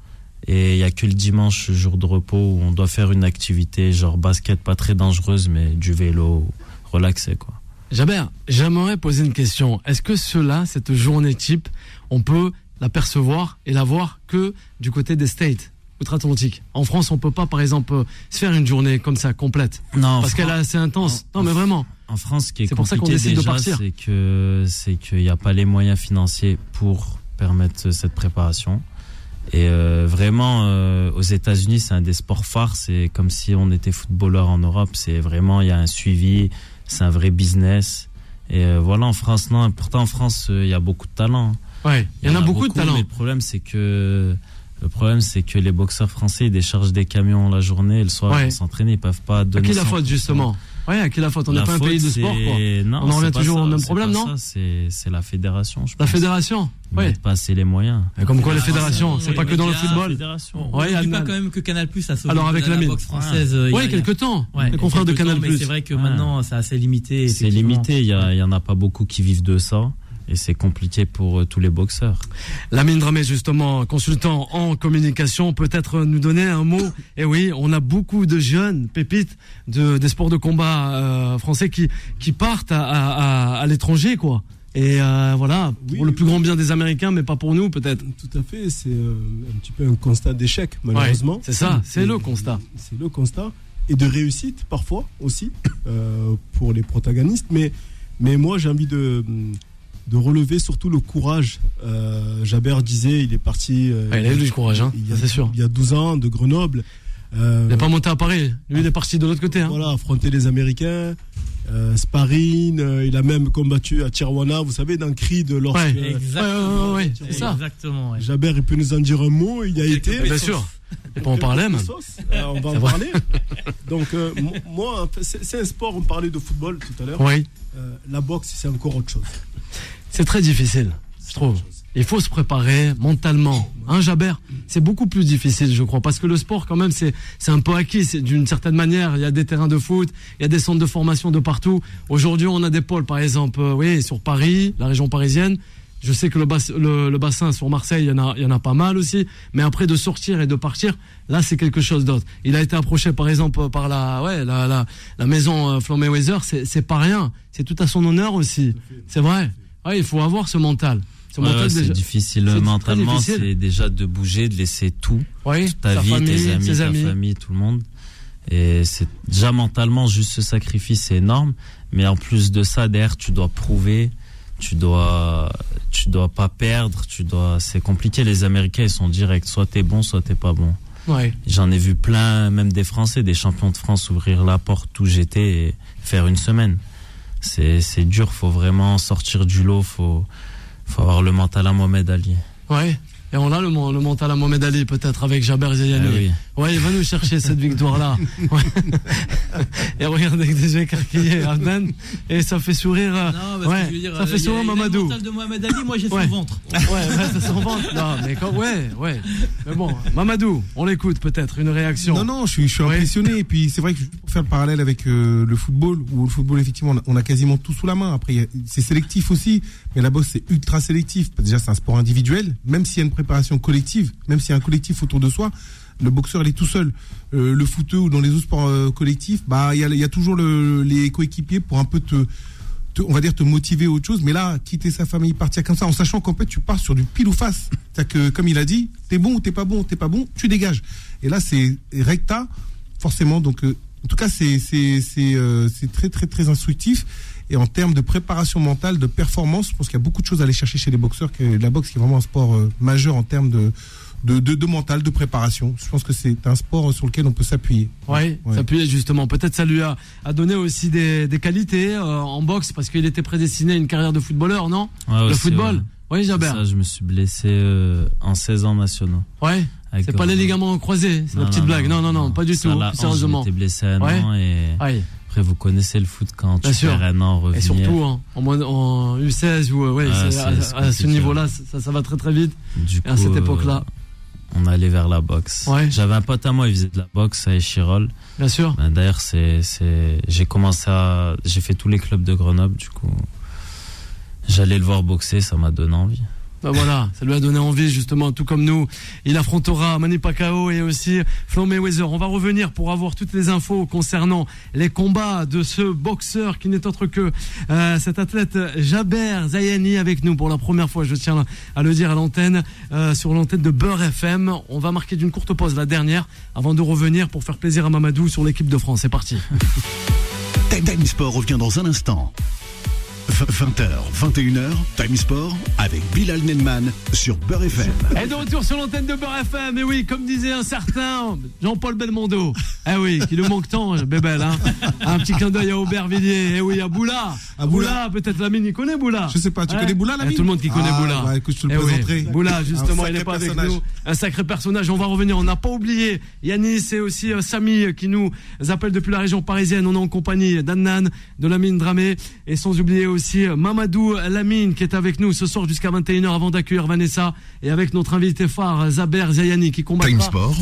Et il y a que le dimanche, jour de repos, où on doit faire une activité genre basket, pas très dangereuse, mais du vélo, relaxé quoi. Jabert, j'aimerais poser une question. Est-ce que cela, cette journée type, on peut l'apercevoir et la voir que du côté des States outre-Atlantique En France, on peut pas, par exemple, se faire une journée comme ça, complète. Non, Parce qu'elle est assez intense. en- Non, mais en- vraiment. En France, ce qui est, C'est pour ça décide de déjà, partir. c'est que c'est qu'il n'y a pas les moyens financiers pour permettre cette préparation. Et euh, vraiment, euh, aux États-Unis, c'est un des sports phares. C'est comme si on était footballeur en Europe. C'est vraiment, il y a un suivi, c'est un vrai business. Et euh, voilà, en France, non. Pourtant, en France, il y a beaucoup de talent. Ouais, il y en a beaucoup de talent. Mais le problème, c'est que le problème, c'est que les boxeurs français ils déchargent des camions la journée et le soir Ouais. ils s'entraînent, ils peuvent pas À donner. qui la 100%. faute, justement Ouais, à qui la faute? On n'est pas un pays de sport, quoi. Non, On en revient toujours ça, au même problème, non C'est c'est la fédération, je La pense. fédération Ouais. mettent pas assez les moyens. Et Comme quoi, les Ah, fédérations, c'est pas que dans le football. On Ouais, n'oublie pas quand même que Canal Plus a sauvé Alors, avec la boxe française. euh, il y a- Oui, il y a- quelque temps. Ouais, les confrères de quelques Canal+. mais C'est vrai que maintenant, c'est assez limité. C'est limité, il y en a pas beaucoup qui vivent de ça. Et c'est compliqué pour euh, tous les boxeurs. Lamine Dramé, justement, consultant en communication, peut-être nous donner un mot. Et oui, on a beaucoup de jeunes pépites de, des sports de combat euh, français qui, qui partent à, à, à, à l'étranger, quoi. Et euh, voilà, Oui. pour le plus grand bien des Américains, mais pas pour nous, peut-être. Tout à fait, c'est euh, un petit peu un constat d'échec, malheureusement. c'est ça, c'est le constat. C'est le constat. Et de réussite, parfois, aussi, euh, pour les protagonistes. Mais, mais moi, j'ai envie de, de relever surtout le courage. Euh, Jabert disait, il est parti. euh, Ouais, il a eu du courage, hein, il y a, c'est sûr. Il y a 12 ans, de Grenoble. Euh, Il n'est pas monté à Paris. Lui, il est parti de l'autre côté. Hein. voilà, affronter les Américains, euh, sparring, euh, il a même combattu à Tijuana, vous savez, dans Creed, lorsque Ouais, euh, Exactement. Ouais, ouais, ouais, c'est ça. Exactement. ouais. Jabert, il peut nous en dire un mot, il y a été. Bien sûr. Et pas en parler, même. Euh, on va en parler. Donc, euh, mo- moi, c'est un sport, on parlait de football tout à l'heure. Oui, Euh, la boxe, c'est encore autre chose. c'est très difficile, je trouve. Il faut se préparer mentalement. Hein, Jabert? C'est beaucoup plus difficile, je crois, parce que le sport, quand même, c'est un peu acquis. D'une certaine manière. Il y a des terrains de foot, il y a des centres de formation de partout. Aujourd'hui, on a des pôles, par exemple, oui, sur Paris, la région parisienne. Je sais que le, bas- le, le bassin sur Marseille, il y, en a, il y en a pas mal aussi. Mais après, de sortir et de partir, là, c'est quelque chose d'autre. Il a été approché, par exemple, par la, ouais, la, la, la maison euh, Flo Mayweather. C'est pas rien. C'est tout à son honneur aussi. C'est vrai. Ouais, il faut avoir ce mental. Ouais, c'est difficile mentalement, c'est déjà de bouger, de laisser tout, Oui, ta vie, famille, tes amis, ta amis. famille, tout le monde. Et c'est déjà mentalement juste ce sacrifice, c'est énorme. Mais en plus de ça, derrière, tu dois prouver, tu dois, tu dois pas perdre, tu dois. C'est compliqué. Les Américains, ils sont directs. Soit t'es bon, soit t'es pas bon. Ouais. J'en ai vu plein, même des Français, des champions de France ouvrir la porte où j'étais et faire une semaine. C'est, c'est dur, faut vraiment sortir du lot, faut, faut avoir le mental à Mohamed Ali. Ouais. Et on a le, le mental à Mohamed Ali, peut-être, avec Jaber Zeyani. Ah oui. Ouais, il va nous chercher cette victoire-là. Ouais. Et regarde avec des yeux écarquillés, Abdan. Et ça fait sourire. euh, Non, parce ouais, que je veux dire, ça euh, fait a- sourire Mamadou. de Mohamed Ali, moi j'ai Ouais. son ventre. Ouais, ouais, ça s'en vante. Non, mais quand, ouais, ouais. Mais bon, Mamadou, on l'écoute peut-être, une réaction. Non, non, je suis, je suis impressionné. Et puis, c'est vrai que pour faire le parallèle avec euh, le football, où le football, effectivement, on a, on a quasiment tout sous la main. Après, il y a- c'est sélectif aussi, mais la boxe, c'est ultra sélectif. Déjà, c'est un sport individuel. Même s'il y a une préparation collective, même s'il y a un collectif autour de soi, le boxeur, il est tout seul. Euh, le footeux ou dans les autres sports euh, collectifs, bah, il y a, toujours le- les coéquipiers pour un peu te, on va dire te motiver à autre chose, mais là, quitter sa famille, partir comme ça, en sachant qu'en fait, tu pars sur du pile ou face. C'est-à-dire que, comme il a dit, t'es bon ou t'es pas bon, t'es pas bon, tu dégages. Et là, c'est recta, forcément. Donc, euh, en tout cas, c'est c'est c'est c'est très très très instructif. Et en termes de préparation mentale, de performance, je pense qu'il y a beaucoup de choses à aller chercher chez les boxeurs. Que la boxe qui est vraiment un sport majeur en termes de de, de de mental, de préparation. Je pense que c'est un sport sur lequel on peut s'appuyer. Ouais. s'appuyer justement. Peut-être ça lui a, a donné aussi des, des qualités euh, en boxe parce qu'il était prédestiné à une carrière de footballeur, non Ouais, Le aussi, football ouais. Oui, Jabert. ça, je me suis blessé euh, en 16 ans nationaux. Ouais. C'est pas les ligaments croisés, c'est la petite non, blague. Non, non, non, pas du tout. à la plus hanche, sérieusement. J'étais blessé à un Ouais. an et Ouais. Après, vous connaissez le foot quand tu Bien sûr. perds un an, revenir. Et surtout hein, en, moins- en U16 ou euh, ouais, Ah, à, ce niveau-là, ça, ça va très très vite. Du Et à cette coup, époque-là, euh, on allait vers la boxe. Ouais. J'avais un pote à moi, il faisait de la boxe à Échirol. bien sûr. Ben, D'ailleurs, c'est, c'est, j'ai commencé à, j'ai fait tous les clubs de Grenoble, du coup. J'allais le voir boxer, ça m'a donné envie. Bah voilà, ça lui a donné envie justement, tout comme nous. Il affrontera Manny Pacquiao et aussi Floyd Mayweather. On va revenir pour avoir toutes les infos concernant les combats de ce boxeur qui n'est autre que euh, cet athlète Jaber Zayani avec nous pour la première fois. Je tiens à le dire à l'antenne, euh, sur l'antenne de Beurre FM. On va marquer d'une courte pause la dernière avant de revenir pour faire plaisir à Mamadou sur l'équipe de France. C'est parti. Time Sport revient dans un instant. 20h, 21h, Time Sport avec Bilal Nenman sur Beurre FM. Et de retour sur l'antenne de Beurre FM, et oui, comme disait un certain Jean-Paul Belmondo, eh oui, qui nous manque tant, Bébel, hein. Un petit clin d'œil à Aubervilliers, eh oui, à Boula. À Boula. peut-être Lamine, il connaît Boula. Je sais pas, tu Hein connais Boula, Il y a Lamine tout le monde qui connaît Ah, Boula. bah, écoute, je te le Eh oui. Boula, justement, il n'est pas avec nous. Un sacré personnage, on va revenir. On n'a pas oublié Yanis et aussi euh, Samy qui nous appelle depuis la région parisienne. On est en compagnie d'Annan, de Lamine Dramé et sans oublier aussi euh, Mamadou Lamine qui est avec nous ce soir jusqu'à 21h avant d'accueillir Vanessa et avec notre invité phare Zaber Zayani qui combattra. Time Sport.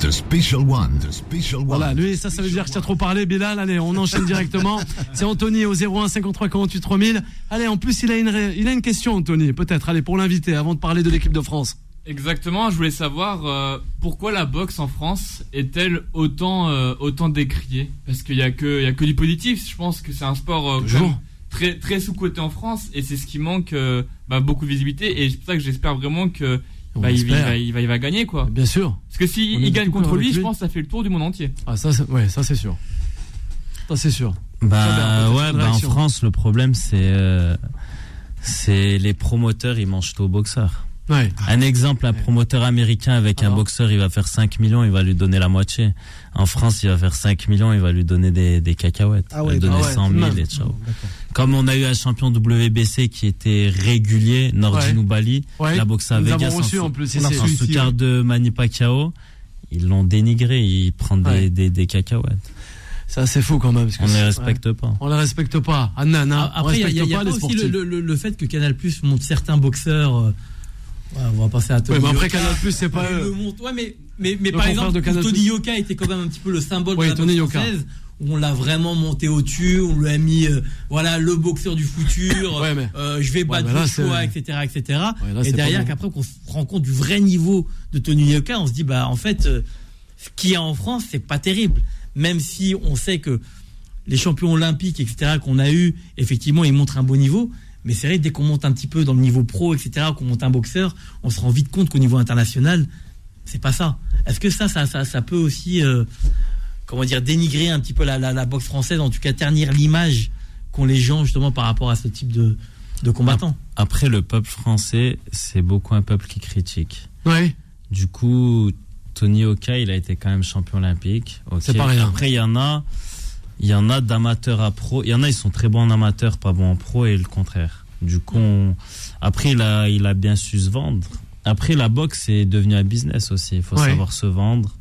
The Special One. The Special One. Voilà, lui, ça, ça veut dire que tu as trop parlé, Bilal. Allez, on enchaîne directement. C'est Anthony au 01 53 48 3000. Allez, en plus, il a une, il a une question, Anthony. Peut-être, allez, pour l'inviter, avant de parler de l'équipe de France. Exactement, je voulais savoir euh, pourquoi la boxe en France est-elle autant, euh, autant décriée? Parce qu'il n'y a, que- il y a que du positif, je pense que c'est un sport euh, très, très sous-coté en France et c'est ce qui manque euh, bah, beaucoup de visibilité et c'est pour ça que j'espère vraiment que bah, il, va, il, va, il va gagner quoi. Bien sûr. Parce que s'il il gagne contre lui, je pense que ça fait le tour du monde entier. Ah, ça, c'est- ouais, ça, c'est sûr. Ça, c'est sûr. Bah ouais, bah, en. France, le problème c'est euh, c'est les promoteurs, ils mangent tout aux boxeurs. Ouais. Un exemple, un promoteur américain avec un Alors boxeur, il va faire 5 millions, il va lui donner la moitié. En France, il va faire 5 millions, il va lui donner des, des cacahuètes. Ah il va lui donner ah ouais, 100 tout de 000 même. et ciao. Comme on a eu un champion WBC qui était régulier, Nordin Ouais. Oubali, Ouais. il a boxé à Nous Vegas reçu en, en plus en sous-carte de Manny Pacquiao. Ils l'ont dénigré, ils prennent des, Ouais. des, des cacahuètes. Ça, c'est fou quand même. parce que On ne les ouais. respecte pas. On les respecte pas. Annan, hein. on Après, il y a, il y pas aussi le, le- le fait que Canal Plus montre certains boxeurs. Ouais, on va passer à Tony Ouais, mais après. Canal Plus, c'est pas le montre. Ouais, mais, mais, mais Le par exemple. Tony Yoka était quand même un petit peu le symbole de la Tony française. Où on l'a vraiment monté au-dessus, on lui a mis, euh, voilà, le boxeur du futur. Ouais, mais- euh, je vais battre là, Joshua, c'est- etc., etc. Là, et derrière, qu'après qu'on se rend compte du vrai niveau de Tony Yoka, on se dit, bah, en fait, euh, ce qu'il y a en France, c'est pas terrible. Même si on sait que les champions olympiques, etc., qu'on a eu, effectivement, ils montrent un beau niveau. Mais c'est vrai, dès qu'on monte un petit peu dans le niveau pro, etc., qu'on monte un boxeur, on se rend vite compte qu'au niveau international, c'est pas ça. Est-ce que ça, ça, ça, ça peut aussi, euh, comment dire, dénigrer un petit peu la, la, la boxe française, en tout cas ternir l'image qu'ont les gens justement par rapport à ce type de, de combattants Après, le peuple français, c'est beaucoup un peuple qui critique. Ouais. Du coup, Tony Oka, il a été quand même champion olympique. C'est pas rien. Après, il y en a, il y en a d'amateurs à pro. Il y en a, ils sont très bons en amateur, pas bons en pro, et le contraire. Du coup, on- après, il a, il a bien su se vendre. Après, la boxe est devenu un business aussi. Il faut Ouais. savoir se vendre.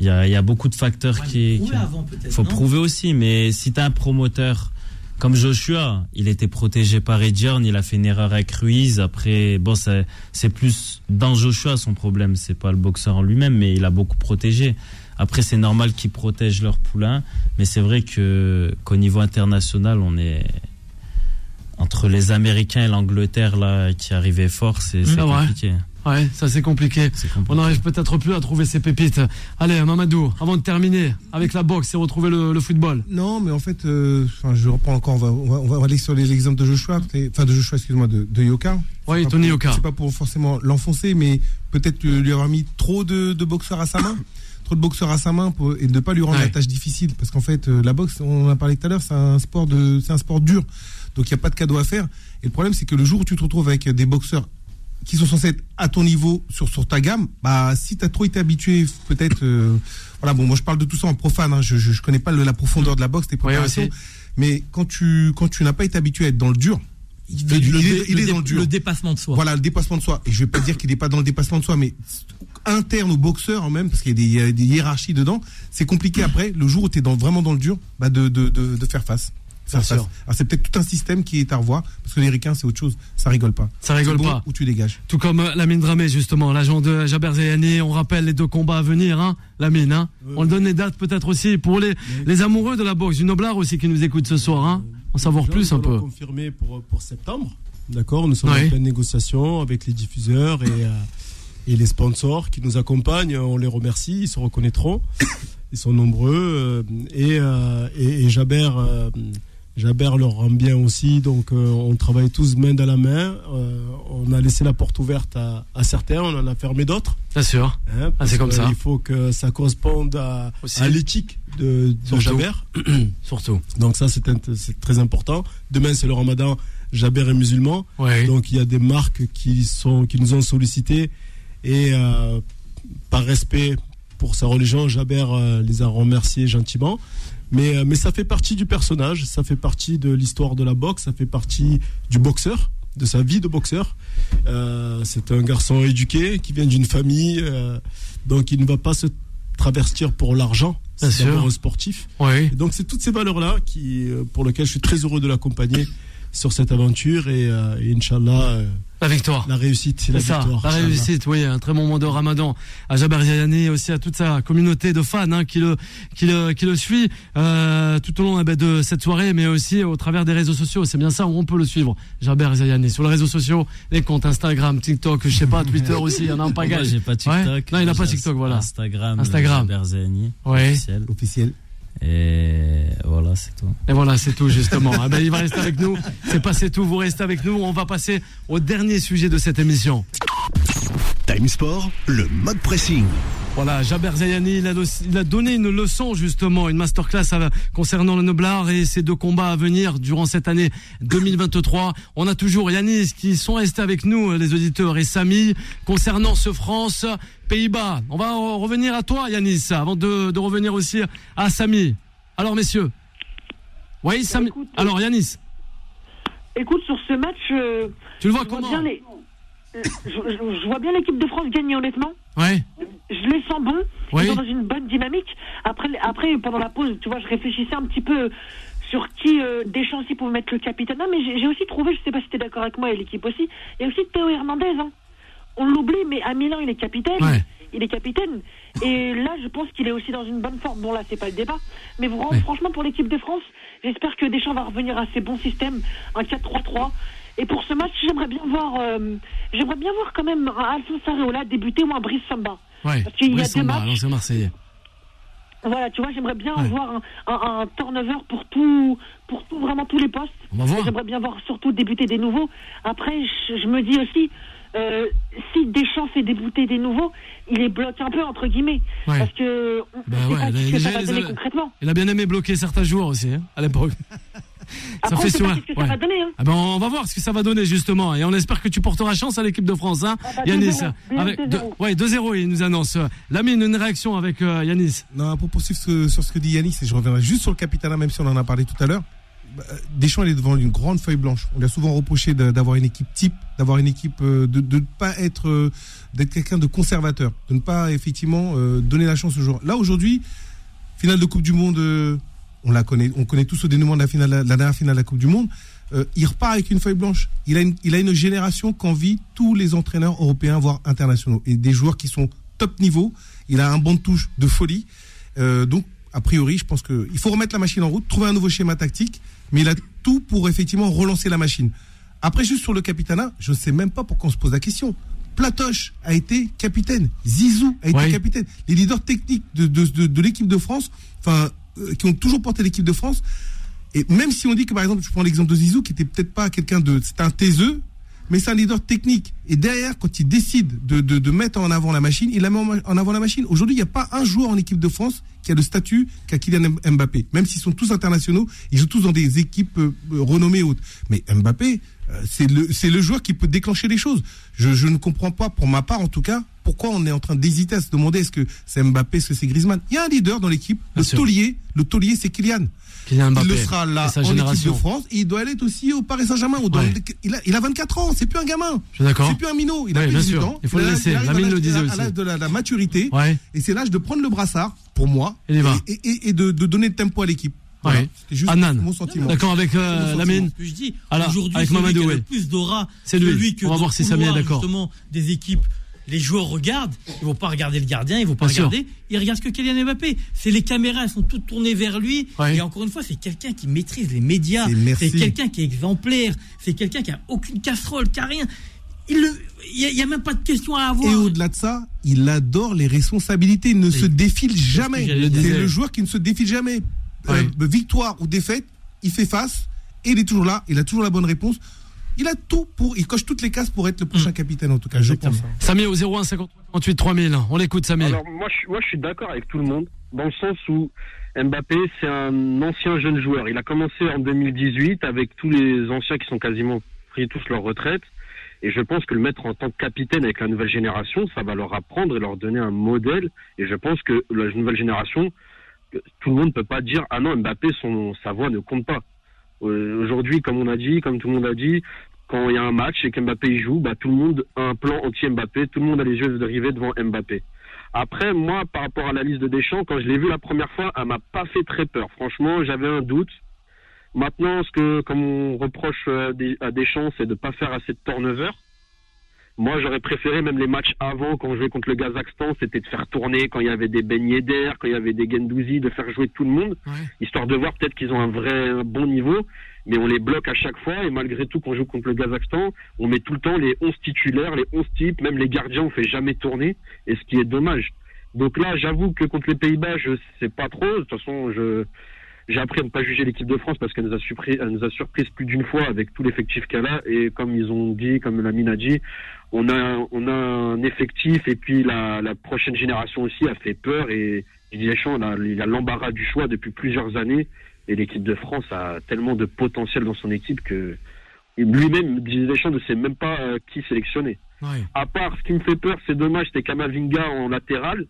Il y a, il y a beaucoup de facteurs Ouais, qui. prouver qui- avant, peut-être, faut prouver aussi, mais si tu as un promoteur comme Joshua, il était protégé par Edjorn, il a fait une erreur avec Ruiz. Après, bon, c'est c'est plus dans Joshua son problème, c'est pas le boxeur en lui-même, mais il a beaucoup protégé. Après, c'est normal qu'ils protègent leur poulain, mais c'est vrai que qu'au niveau international, on est entre les Américains et l'Angleterre là qui arrivaient fort, c'est vrai. compliqué. Ouais, ça, c'est compliqué. On n'arrive peut-être plus à trouver ces pépites. Allez, Mamadou, avant de terminer avec la boxe et retrouver le, le football. Non, mais en fait, euh, enfin, je reprends encore, on va, on va, on va aller sur les- l'exemple de Joshua, c'est- enfin de Joshua, excuse-moi, de, de Yoka. Oui, Tony pour- Yoka. C'est pas pour forcément l'enfoncer, mais peut-être lui lui avoir mis trop de, de boxeurs à sa main, trop de boxeurs à sa main pour, et ne pas lui rendre Ouais. la tâche difficile, parce qu'en fait, euh, la boxe, on en a parlé tout à l'heure, c'est un sport de, c'est un sport dur, donc il n'y a pas de cadeau à faire. Et le problème, c'est que le jour où tu te retrouves avec des boxeurs qui sont censés être à ton niveau sur, sur ta gamme, bah si tu as trop été habitué, peut-être, euh, voilà, bon, moi je parle de tout ça en profane, hein, je, je, je connais pas le- la profondeur de la boxe, tes préparations, aussi. mais quand tu quand tu n'as pas été habitué à être dans le dur, il, fait du- le, il est, le dans le dur. le dépassement de soi. Voilà, le dépassement de soi. Et je vais pas dire qu'il n'est pas dans le dépassement de soi, mais interne au boxeur hein, même, parce qu'il y a des, il y a des hiérarchies dedans, c'est compliqué après, le jour où tu es dans, vraiment dans le dur, bah de, de, de, de faire face. C'est peut-être tout un système qui est à revoir, parce que les ricains, c'est autre chose. Ça rigole pas. Ça rigole bon pas. Ou tu dégages? Tout comme euh, Lamine Dramé, justement, l'agent de Jaber Zayani. On rappelle les deux combats à venir, hein, Lamine. Hein. On donne les dates peut-être aussi pour les, les amoureux de la boxe. Du Noblard aussi qui nous écoute ce soir. Hein. En savoir plus un peu. confirmer pour, pour septembre. D'accord Nous sommes Oui. en pleine négociation avec les diffuseurs et, euh, et les sponsors qui nous accompagnent. On les remercie, ils se reconnaîtront. Ils sont nombreux. euh, Et, euh, et, et Jaber, euh, Jaber leur rend bien aussi. Donc euh, on travaille tous main dans la main. Euh, on a laissé la porte ouverte à, à certains, on en a fermé d'autres. Bien sûr. Hein, parce c'est comme ça. Il faut que ça corresponde à, l'éthique de, de Surtout. Jaber. Surtout. Donc ça, c'est très important. Demain, c'est le ramadan. Jaber est musulman. Ouais. Donc il y a des marques qui, sont, qui nous ont sollicité. Et euh, par respect pour sa religion, Jaber euh, les a remerciés gentiment. Mais, euh, mais ça fait partie du personnage, ça fait partie de l'histoire de la boxe, ça fait partie du boxeur, de sa vie de boxeur. Euh, c'est un garçon éduqué qui vient d'une famille, euh, donc il ne va pas se travestir pour l'argent. C'est un sportif. Oui. Et donc c'est toutes ces valeurs-là qui, pour lesquelles je suis très heureux de l'accompagner sur cette aventure et, euh, et Inch'Allah, euh, La victoire. la réussite, c'est la ça, victoire. la réussite, oui, un très bon moment de Ramadan à Jaber Zayani, aussi à toute sa communauté de fans hein, qui, le, qui, le, qui le suit euh, tout au long eh ben, de cette soirée, mais aussi au travers des réseaux sociaux. C'est bien ça où on peut le suivre, Jaber Zayani. Sur les réseaux sociaux, les comptes Instagram, TikTok, je sais pas, Twitter aussi, il y en a un Moi, pagaille. j'ai pas TikTok. Ouais. Non, il a pas TikTok, voilà. Instagram. Instagram. Jaber Zayani, Ouais. officiel. Officiel. Et voilà, c'est tout. Et voilà, c'est tout justement. Ah ben, il va rester avec nous. C'est pas c'est tout, vous restez avec nous. On va passer au dernier sujet de cette émission. Time Sport, le mode pressing. Voilà, Jaber Zayani, il a, le- il a donné une leçon justement, une masterclass à- concernant le Noblard et ses deux combats à venir durant cette année 2023. On a toujours Yanis qui sont restés avec nous, les auditeurs, et Samy, concernant ce France Pays-Bas. On va re- revenir à toi Yanis, avant de, de revenir aussi à Samy. Alors messieurs. Oui, Samy. écoute, Alors Yanis, Écoute, sur ce match, euh, tu le vois je, vois comment bien les- euh, je, je- je vois bien l'équipe de France gagner, honnêtement. Ouais, Je les sens bons. Oui. Ils sont dans une bonne dynamique. Après, après, pendant la pause, tu vois, je réfléchissais un petit peu sur qui euh, Deschamps aussi pouvait mettre le capitaine. Non, mais j'ai aussi trouvé, je sais pas si tu es d'accord avec moi et l'équipe aussi, il y a aussi Théo Hernandez. Hein. On l'oublie, mais à Milan, il est capitaine. Ouais. Il est capitaine. Et là, je pense qu'il est aussi dans une bonne forme. Bon, là, c'est pas le débat. Mais vra- Ouais. franchement, pour l'équipe de France, j'espère que Deschamps va revenir à ses bons systèmes, un 4-3-3. Et pour ce match, j'aimerais bien voir, euh, j'aimerais bien voir quand même un Alphonse Areola débuter ou un Brice Samba. ouais. Parce qu'il y a Brice deux Samba, matchs. Marseillais. Voilà, tu vois, j'aimerais bien Ouais. avoir un, un, un turnover pour tout, pour tout, vraiment tous les postes. On va voir. Et J'aimerais bien voir surtout débuter des nouveaux. Après, je, je me dis aussi, euh, si Deschamps fait débuter des nouveaux, il est bloqué un peu entre guillemets, Ouais. parce que on Bah ouais, que ça va les donner a- concrètement. Il a bien aimé bloquer certains joueurs aussi, hein, à l'époque. Après, on sait sur pas un- ce que ouais. ça va donner. Hein. Ah ben on va voir ce que ça va donner justement et on espère que tu porteras chance à l'équipe de France hein. Ah bah, Yanis 2-0, avec 2-0. deux- ouais 2-0 il nous annonce. Lamine une réaction avec euh, Yanis? Non, pour poursuivre ce- sur ce que dit Yanis, et je reviendrai juste sur le capitana, même si on en a parlé tout à l'heure. bah, Deschamps, il est devant une grande feuille blanche. On lui a souvent reproché d'avoir une équipe type, d'avoir une équipe, euh, de de ne pas être, euh, d'être quelqu'un de conservateur, de ne pas effectivement donner la chance aux joueurs. Là, aujourd'hui, finale de Coupe du Monde, on la connaît, on connaît tous le dénouement de la finale, la dernière finale de la Coupe du Monde. Euh, il repart avec une feuille blanche. Il a une, il a une génération qu'envie tous les entraîneurs européens, voire internationaux, et des joueurs qui sont top niveau. Il a un bon de touche de folie. Euh, donc, a priori, je pense qu'il faut remettre la machine en route, trouver un nouveau schéma tactique, mais il a tout pour effectivement relancer la machine. Après, juste sur le capitana, je ne sais même pas pourquoi on se pose la question. Platoche a été capitaine, Zizou a été Ouais. capitaine. Les leaders techniques de, de, de, de l'équipe de France, enfin, euh, qui ont toujours porté l'équipe de France, et même si on dit que, par exemple, je prends l'exemple de Zizou, qui était peut-être pas quelqu'un de. C'est un taiseux, mais c'est un leader technique. Et derrière, quand il décide de, de, mettre en avant la machine, il la met en avant la machine. Aujourd'hui, il n'y a pas un joueur en équipe de France qui a le statut qu'a Kylian Mbappé. Même s'ils sont tous internationaux, ils jouent tous dans des équipes euh, renommées hautes. Mais Mbappé, c'est le, c'est le joueur qui peut déclencher les choses. Je, je ne comprends pas, pour ma part en tout cas, pourquoi on est en train d'hésiter à se demander est-ce que c'est Mbappé, est-ce que c'est Griezmann. Il y a un leader dans l'équipe, le taulier. Le taulier, c'est Kylian. Kylian Mbappé il le sera là en équipe de. France et il doit aller aussi au Paris Saint-Germain. Ouais. Il, a, il a 24 ans, c'est plus un gamin. Je suis d'accord. C'est plus un minot. Il a plus bien 18 sûr. ans. Il faut le laisser. à Lamine le disait à aussi. l'âge de la, la maturité. Ouais. Et c'est l'âge de prendre le brassard, pour moi, et- et de, de donner le tempo à l'équipe. Voilà. Ouais. C'était juste Anan. mon sentiment. D'accord avec euh, Lamine je dis, Alors, aujourd'hui, avec celui Mamadou, qui a le plus d'aura, C'est lui. celui que On va voir si couloir, d'accord. Justement, des équipes, les joueurs regardent, ils vont pas regarder le gardien, ils vont pas Bien sûr. regarder, ils regardent ce que Kylian Mbappé. C'est les caméras, elles sont toutes tournées vers lui. Ouais. Et encore une fois, c'est quelqu'un qui maîtrise les médias. C'est- quelqu'un qui est exemplaire. C'est quelqu'un qui a aucune casserole, qui a rien. Il le- il y a, a même pas de question à avoir. Et au-delà de ça, il adore les responsabilités. Il ne se défile jamais. C'est le joueur qui ne se défile jamais. Euh, victoire ou défaite, il fait face et il est toujours là. Il a toujours la bonne réponse. Il a tout pour. Il coche toutes les cases pour être le prochain capitaine, en tout cas, je pense. Samy au 01 53 48 3000. On l'écoute, Samy. Alors moi je, moi, je suis d'accord avec tout le monde, dans le sens où Mbappé, c'est un ancien jeune joueur. Il a commencé en 2018 avec tous les anciens qui sont quasiment pris tous leur retraite. Et je pense que le mettre en tant que capitaine avec la nouvelle génération, ça va leur apprendre et leur donner un modèle. Et je pense que la nouvelle génération, tout le monde ne peut pas dire ah non Mbappé son sa voix ne compte pas. Euh, Aujourd'hui, comme on a dit, comme tout le monde a dit, quand il y a un match et qu'Mbappé y joue, bah, tout le monde a un plan anti Mbappé, tout le monde a les yeux rivés devant Mbappé. Après, moi, par rapport à la liste de Deschamps, quand je l'ai vu la première fois, elle m'a pas fait très peur. Franchement, j'avais un doute. Maintenant, ce que, comme on reproche euh, à Deschamps, c'est de pas faire assez de turnover. Moi, j'aurais préféré même les matchs avant, quand je jouais contre le Kazakhstan, c'était de faire tourner quand il y avait des beignets d'air, quand il y avait des Gendouzi, de faire jouer tout le monde, Ouais. histoire de voir peut-être qu'ils ont un vrai un bon niveau, mais on les bloque à chaque fois, et malgré tout, quand on joue contre le Kazakhstan, on met tout le temps les 11 titulaires, les 11 types, même les gardiens, on fait jamais tourner, et ce qui est dommage. Donc là, j'avoue que contre les Pays-Bas, je sais pas trop, de toute façon, je... J'ai appris à ne pas juger l'équipe de France parce qu'elle nous a surpris, elle nous a surprise plus d'une fois avec tout l'effectif qu'elle a et comme ils ont dit, comme la mine a dit, on a on a un effectif et puis la, la prochaine génération aussi a fait peur et Didier Deschamps il a l'embarras du choix depuis plusieurs années et l'équipe de France a tellement de potentiel dans son équipe que lui-même Didier Deschamps ne sait même pas euh, qui sélectionner. Ouais. À part ce qui me fait peur, c'est dommage, c'est Kamavinga en latéral.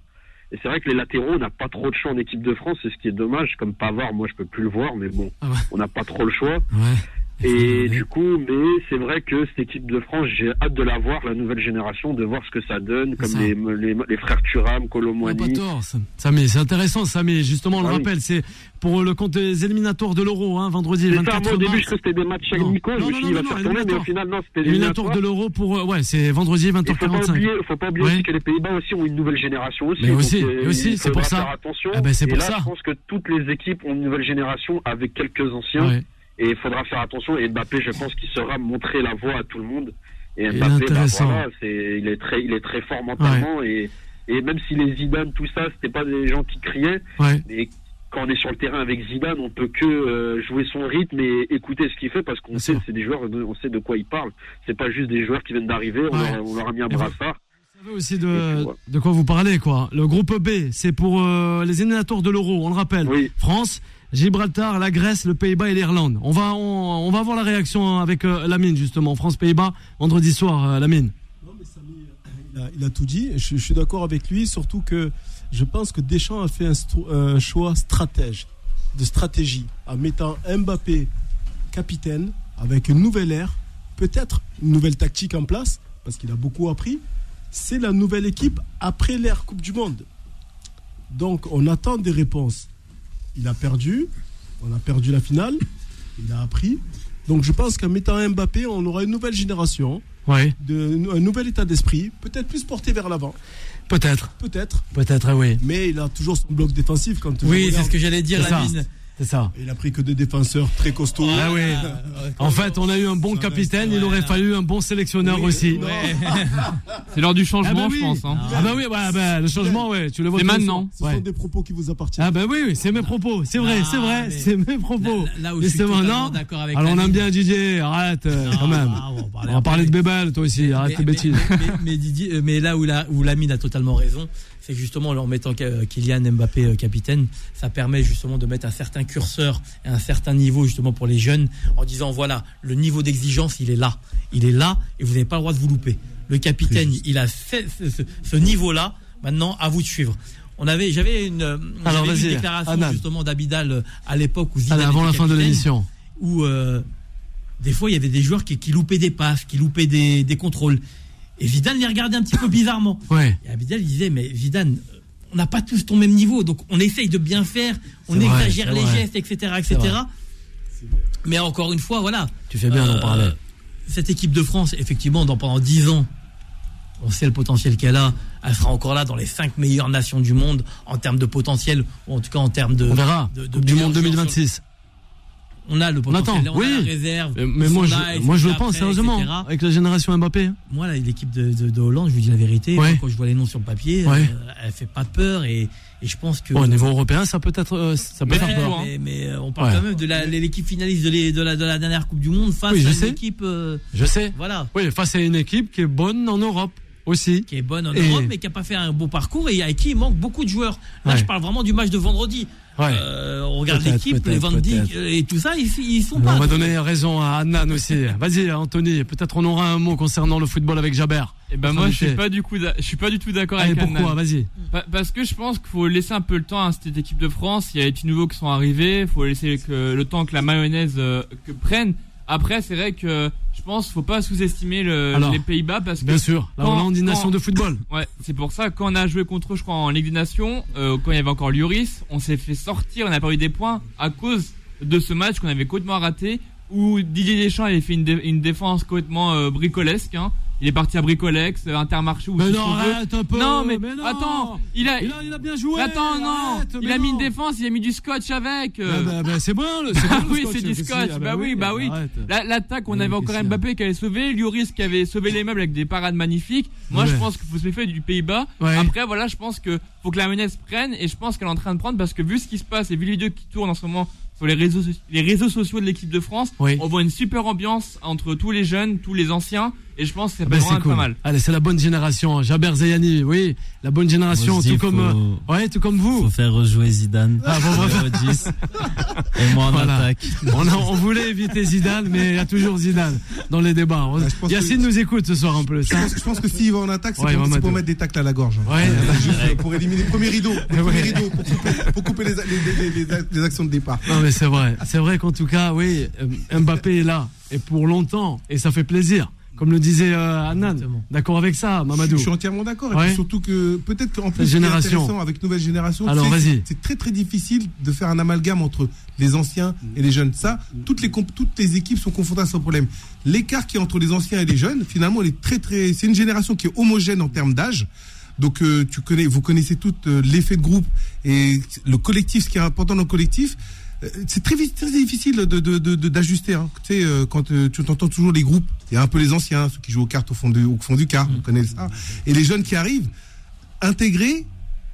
Et c'est vrai que les latéraux, on n'a pas trop de choix en équipe de France, c'est ce qui est dommage. Comme Pavard, moi, je peux plus le voir, mais bon, Ah ouais. on n'a pas trop le choix. Ouais. Et du coup, mais c'est vrai que cette équipe de France, j'ai hâte de la voir, la nouvelle génération, de voir ce que ça donne, comme ça. les, les, les frères Thuram, On a Colomwani. pas tort, Sam- Samy. C'est intéressant, Samy. Justement, on le Ah oui. rappelle, c'est pour le compte des éliminatoires de l'Euro, hein, vendredi C'est ça, 24 moi, au début, mars. je croyais que c'était des matchs Non. amicaux, je me suis dit, il va non, faire tourner, mais au final, non, c'était des Éliminatoire éliminatoires. de l'Euro pour. euh, ouais, c'est vendredi Il faut pas 20h45. oublier, faut pas oublier Ouais. aussi que les Pays-Bas aussi ont une nouvelle génération aussi. Mais aussi, euh, aussi, c'est pour ça. Faire attention. Ah ben, c'est pour là, ça. je pense que toutes les équipes ont une nouvelle génération avec quelques anciens. Et il faudra faire attention. Et Mbappé, je pense qu'il saura montrer la voie à tout le monde. Et Il est Mbappé, bah, voilà, il est très, il est très fort mentalement. Et, et même si les Zidane, tout ça, c'était pas des gens qui criaient. Ouais. Mais quand on est sur le terrain avec Zidane, on peut que euh, jouer son rythme et écouter ce qu'il fait parce qu'on sait, c'est des joueurs, on sait de quoi ils parlent. C'est pas juste des joueurs qui viennent d'arriver. On, Ouais. leur, on leur a mis un Et brassard. Vous savez aussi Et de, de quoi vous parlez, quoi. Le groupe B, c'est pour euh, les éliminatoires de l'Euro, on le rappelle. Oui. France, Gibraltar, la Grèce, le Pays-Bas et l'Irlande. On va, voir la réaction avec euh, Lamine, justement. France-Pays-Bas, vendredi soir, euh, Lamine. Non, mais Samy, il a, tout dit. Je, suis d'accord avec lui, surtout que je pense que Deschamps a fait un choix stratège, de stratégie, en mettant Mbappé capitaine, avec une nouvelle ère, peut-être une nouvelle tactique en place, parce qu'il a beaucoup appris. C'est la nouvelle équipe après l'ère Coupe du Monde. Donc on attend des réponses. Il a perdu, on a perdu la finale, il a appris. Donc je pense qu'en mettant Mbappé, on aura une nouvelle génération de, un nouvel état d'esprit, peut-être plus porté vers l'avant, peut-être. peut-être, Peut-être, oui. mais il a toujours son bloc défensif quand Oui, c'est ce que j'allais dire. Lamine. C'est ça. Il a pris que des défenseurs très costauds. Ah oui. En fait, on a eu un bon Ça capitaine, reste- il aurait fallu un bon sélectionneur Oui, aussi. C'est l'heure du Ah changement, bah oui. je pense. hein. Ah bah oui, ouais, bah, le changement, ouais, tu le vois. C'est maintenant. Ce Ouais. sont des propos qui vous appartiennent. Ah bah oui, oui, c'est mes propos, c'est vrai, Ah, c'est vrai, mais- c'est mes propos. Là, là où je suis Justement, totalement non d'accord avec Alors on aime bien Didier, arrête euh, quand même. Ah, on va parler de. Bébel, toi aussi, arrête tes bêtises. mais- mais- mais Didier- euh, mais là où, la, où Lamine a totalement raison, c'est justement en mettant euh, Kylian Mbappé euh, capitaine, ça permet justement de mettre un certain curseur et un certain niveau justement pour les jeunes en disant voilà, le niveau d'exigence, il est là. Il est là et vous n'avez pas le droit de vous louper. Le capitaine, il a ce, ce- ce niveau-là. Maintenant, à vous de suivre. On avait, j'avais une, euh, Alors, une déclaration justement d'Abidal à l'époque où Zidane Allez, avant la fin de l'émission. Où euh, des fois il y avait des joueurs qui, qui loupaient des passes, qui loupaient des, des contrôles. Et Zidane les regardait un petit peu bizarrement. Ouais. Et Abidal il disait mais euh, on n'a pas tous ton même niveau, donc on essaye de bien faire, on vrai, exagère les vrai. gestes, etc., etc. Mais encore une fois, voilà. Tu fais bien d'en Euh, parler. Cette équipe de France, effectivement, dans, pendant 10 ans, on sait le potentiel qu'elle a. Elle sera encore là dans les 5 meilleures nations du monde en termes de potentiel, ou en tout cas en termes de. On verra. de- de Coupe du Monde joueurs 2026. On a le On potentiel, attend. on a la réserve. Euh, Mais moi, je, moi, je le pense sérieusement. Avec la génération Mbappé. Moi, là, l'équipe de, de- de Hollande, je vous dis la vérité, Ouais. moi, quand je vois les noms sur le papier, Ouais. euh, elle fait pas peur et, et je pense que. Bon, au niveau européen, ça peut être, euh, ça peut Ouais, faire peur. mais, mais, euh, on parle Ouais. quand même de l'équipe finaliste de, les- de la, de la dernière Coupe du Monde face Oui, je à une équipe. Je sais. voilà. Oui, face à une équipe qui est bonne en Europe aussi. Qui est bonne en Et- Europe, mais qui n'a pas fait un beau parcours et à qui il manque beaucoup de joueurs. Là, Ouais. je parle vraiment du match de vendredi. Ouais. Euh, on regarde l'équipe, les Van Dijk et tout ça, ils, ils sont On pas. va donner raison à Annan aussi. Vas-y, Anthony. Peut-être on aura un mot concernant le football avec Jaber. Et ben Notre moi je suis pas du coup d'a- je suis pas du tout d'accord avec pourquoi Adnan. Vas-y. Pa- Parce que je pense qu'il faut laisser un peu le temps à cette équipe de France. Il y a les petits nouveaux qui sont arrivés. Il faut laisser que, le temps que la mayonnaise euh, que prenne. Après, c'est vrai que je pense qu'il faut pas sous-estimer le- les Pays-Bas parce que Bien sûr, la Hollande, une nation de football. Ouais, c'est pour ça quand on a joué contre eux, je crois en Ligue des Nations, euh, quand il y avait encore Lloris, on s'est fait sortir, on n'a pas eu des points à cause de ce match qu'on avait complètement raté où Didier Deschamps avait fait une, dé- une défense complètement euh, bricolesque. hein. Il est parti à Bricolex, euh, Intermarché ou Mais non, arrête un peu. Non, mais, mais non. attends, il a, Il a, il a bien joué. attends, non, arrête, il a mis une défense, il a mis du scotch avec. euh. Ah bah, bah, c'est bon, le- c'est Ah bon, oui, c'est du scotch. qu'il y a Bah oui, bah oui. arrête. La- L'attaque, on Mais avait encore Mbappé qui allait sauver, Lloris qui avait sauvé les meubles avec des parades magnifiques. Moi, je pense qu'il faut se méfier du Pays-Bas. Ouais. Après, voilà, je pense que faut que la menace prenne et je pense qu'elle est en train de prendre parce que vu ce qui se passe et vu les vidéos qui tournent en ce moment sur les réseaux, les réseaux sociaux de l'équipe de France, Oui. on voit une super ambiance entre tous les jeunes, tous les anciens et je pense que Ah bah, vraiment c'est cool. pas mal. Allez, c'est la bonne génération. Jaber Zayani, oui, la bonne génération, tout comme, faut- euh, ouais, tout comme vous. Faut faire rejouer Zidane. Ah, 10. Et moi en Voilà. attaque. On, a- on voulait éviter Zidane, mais il y a toujours Zidane dans les débats. pense Yacine que- nous écoute ce soir un peu. Je pense, je pense que s'il va en attaque, c'est Ouais, pour, mettre des tacles à la gorge. hein. Ouais. Euh, juste pour éliminer le premier rideau, le premier rideau pour couper, pour couper les, les- les- les- les actions de départ. Non mais c'est vrai, c'est vrai qu'en tout cas, oui, euh, Mbappé est là et pour longtemps et ça fait plaisir. Comme le disait euh, Annan, d'accord avec ça, Mamadou. Je, je suis entièrement d'accord. Ouais. surtout que peut-être qu'en plus, génération. intéressant avec nouvelle génération, Alors, c'est- vas-y. c'est très très difficile de faire un amalgame entre les anciens et les jeunes. Ça, toutes les toutes les équipes sont confrontées à ce problème. L'écart qui est entre les anciens et les jeunes, finalement, il est très très. C'est une génération qui est homogène en termes d'âge. Donc euh, tu connais, vous connaissez tout euh, l'effet de groupe et le collectif, ce qui est important dans le collectif. Euh, C'est très, difficile de, d'ajuster. Hein. Tu sais, euh, quand euh, tu entends toujours les groupes, il y a un peu les anciens, ceux qui jouent aux cartes au fond du, au fond du car, on connaît ça. Et les jeunes qui arrivent, intégrer,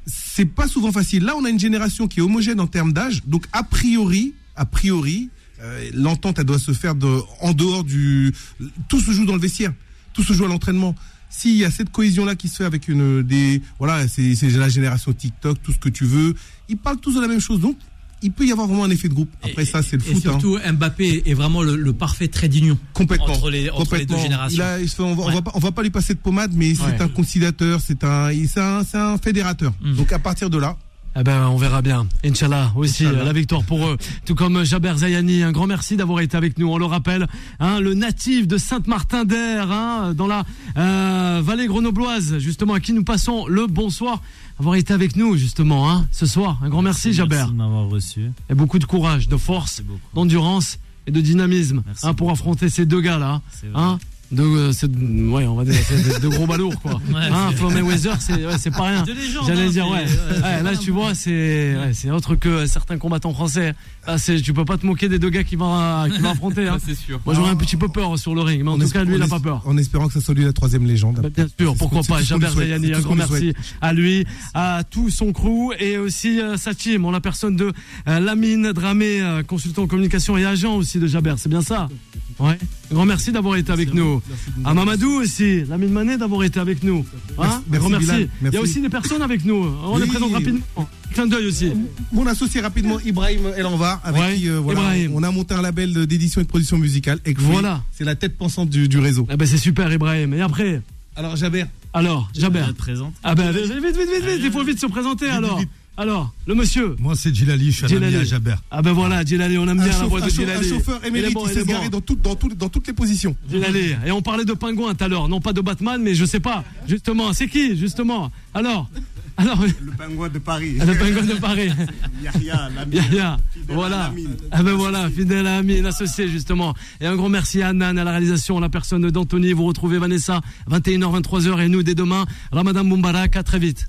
c'est pas souvent facile. Là, on a une génération qui est homogène en termes d'âge, donc a priori, a priori, l'entente, elle doit se faire en dehors du. Tout se joue dans le vestiaire, tout se joue à l'entraînement. S'il y a cette cohésion-là qui se fait avec une des, voilà, c'est c'est la génération TikTok, tout ce que tu veux, ils parlent tous de la même chose, donc il peut y avoir vraiment un effet de groupe. Après ça, c'est le Et foot. hein. surtout, Mbappé est vraiment le, le parfait trait d'union Complètement. entre les, entre les deux générations. A- on, va, on va pas, on va pas lui passer de pommade, mais c'est Ouais. un conciliateur, c'est un, c'est un, c'est un fédérateur. Mm. Donc à partir de là, Eh ben, on verra bien. Inch'Allah aussi, Inch'Allah. euh, la victoire pour eux. Tout comme Jaber Zayani, un grand merci d'avoir été avec nous. On le rappelle, hein, le natif de Sainte-Martin-d'Air, hein, dans la euh, vallée grenobloise, justement, à qui nous passons le bonsoir, avoir été avec nous, justement, hein, ce soir. Un grand merci, Jaber. Merci de m'avoir reçu. Et beaucoup de courage, de force, Merci d'endurance et de dynamisme Merci hein, pour affronter ces deux gars-là. C'est vrai. Hein, de, euh, c'est- ouais, on va dire, c'est de, de gros balourds, quoi. Ouais, hein, c'est- Floyd Mayweather, c'est ouais, c'est pas rien. De légende, J'allais hein, dire, ouais. là, tu vois, c'est ouais, c'est autre que certains combattants français. Là, c'est, tu peux pas te moquer des deux gars qui vont, qui vont affronter. Hein. Ça, c'est sûr. Moi, j'aurais un petit peu peur sur le ring, mais en tout cas, lui, il a pas peur. En espérant que ça soit lui la troisième légende. Bah, bien sûr, pourquoi pas. souhaite, Zayani, un grand merci à lui, à tout son crew et aussi euh, sa team, en la personne de euh, Lamine Dramé, euh, consultant en communication et agent aussi de Jaber. C'est bien ça? Ouais. Un grand merci d'avoir été avec nous. À Mamadou aussi, Lamine Mané d'avoir été avec nous. Hein Merci, Il y a aussi des personnes avec nous. On les Oui. présente rapidement. clin d'œil aussi. Mon associé rapidement, Ibrahim El Anvar, avec Ouais, qui euh, voilà, on a monté un label d'édition et de production musicale. Et Voilà. C'est la tête pensante du, du réseau. Ah ben c'est super Ibrahim. Et après? Alors Jaber, Alors, Jaber. Je te présente. Ah ben vite, vite, vite, vite, il faut vite se présenter alors. vite. Alors, le monsieur. Moi, c'est Djilali, je suis un ami Djilali. à Jaber. Ah ben voilà, Djilali, on aime un, bien la voix de chau- un Djilali. chauffeur Il émérite, bon, il s'est bon. dans, tout- dans, tout- dans toutes les positions. Djilali. Et on parlait de pingouin tout à l'heure, non pas de Batman, mais je sais pas. Justement, c'est qui justement? Alors, alors, Le pingouin de Paris. le pingouin de Paris. Yahya, l'ami. Yahya, Fidèle à voilà. Ah ben voilà, fidèle à Amine, associé justement. Et un gros merci à Nan à la réalisation, la personne d'Anthony. Vous retrouvez Vanessa 21h, 23h et nous dès demain. Ramadan Moubarak, à très vite.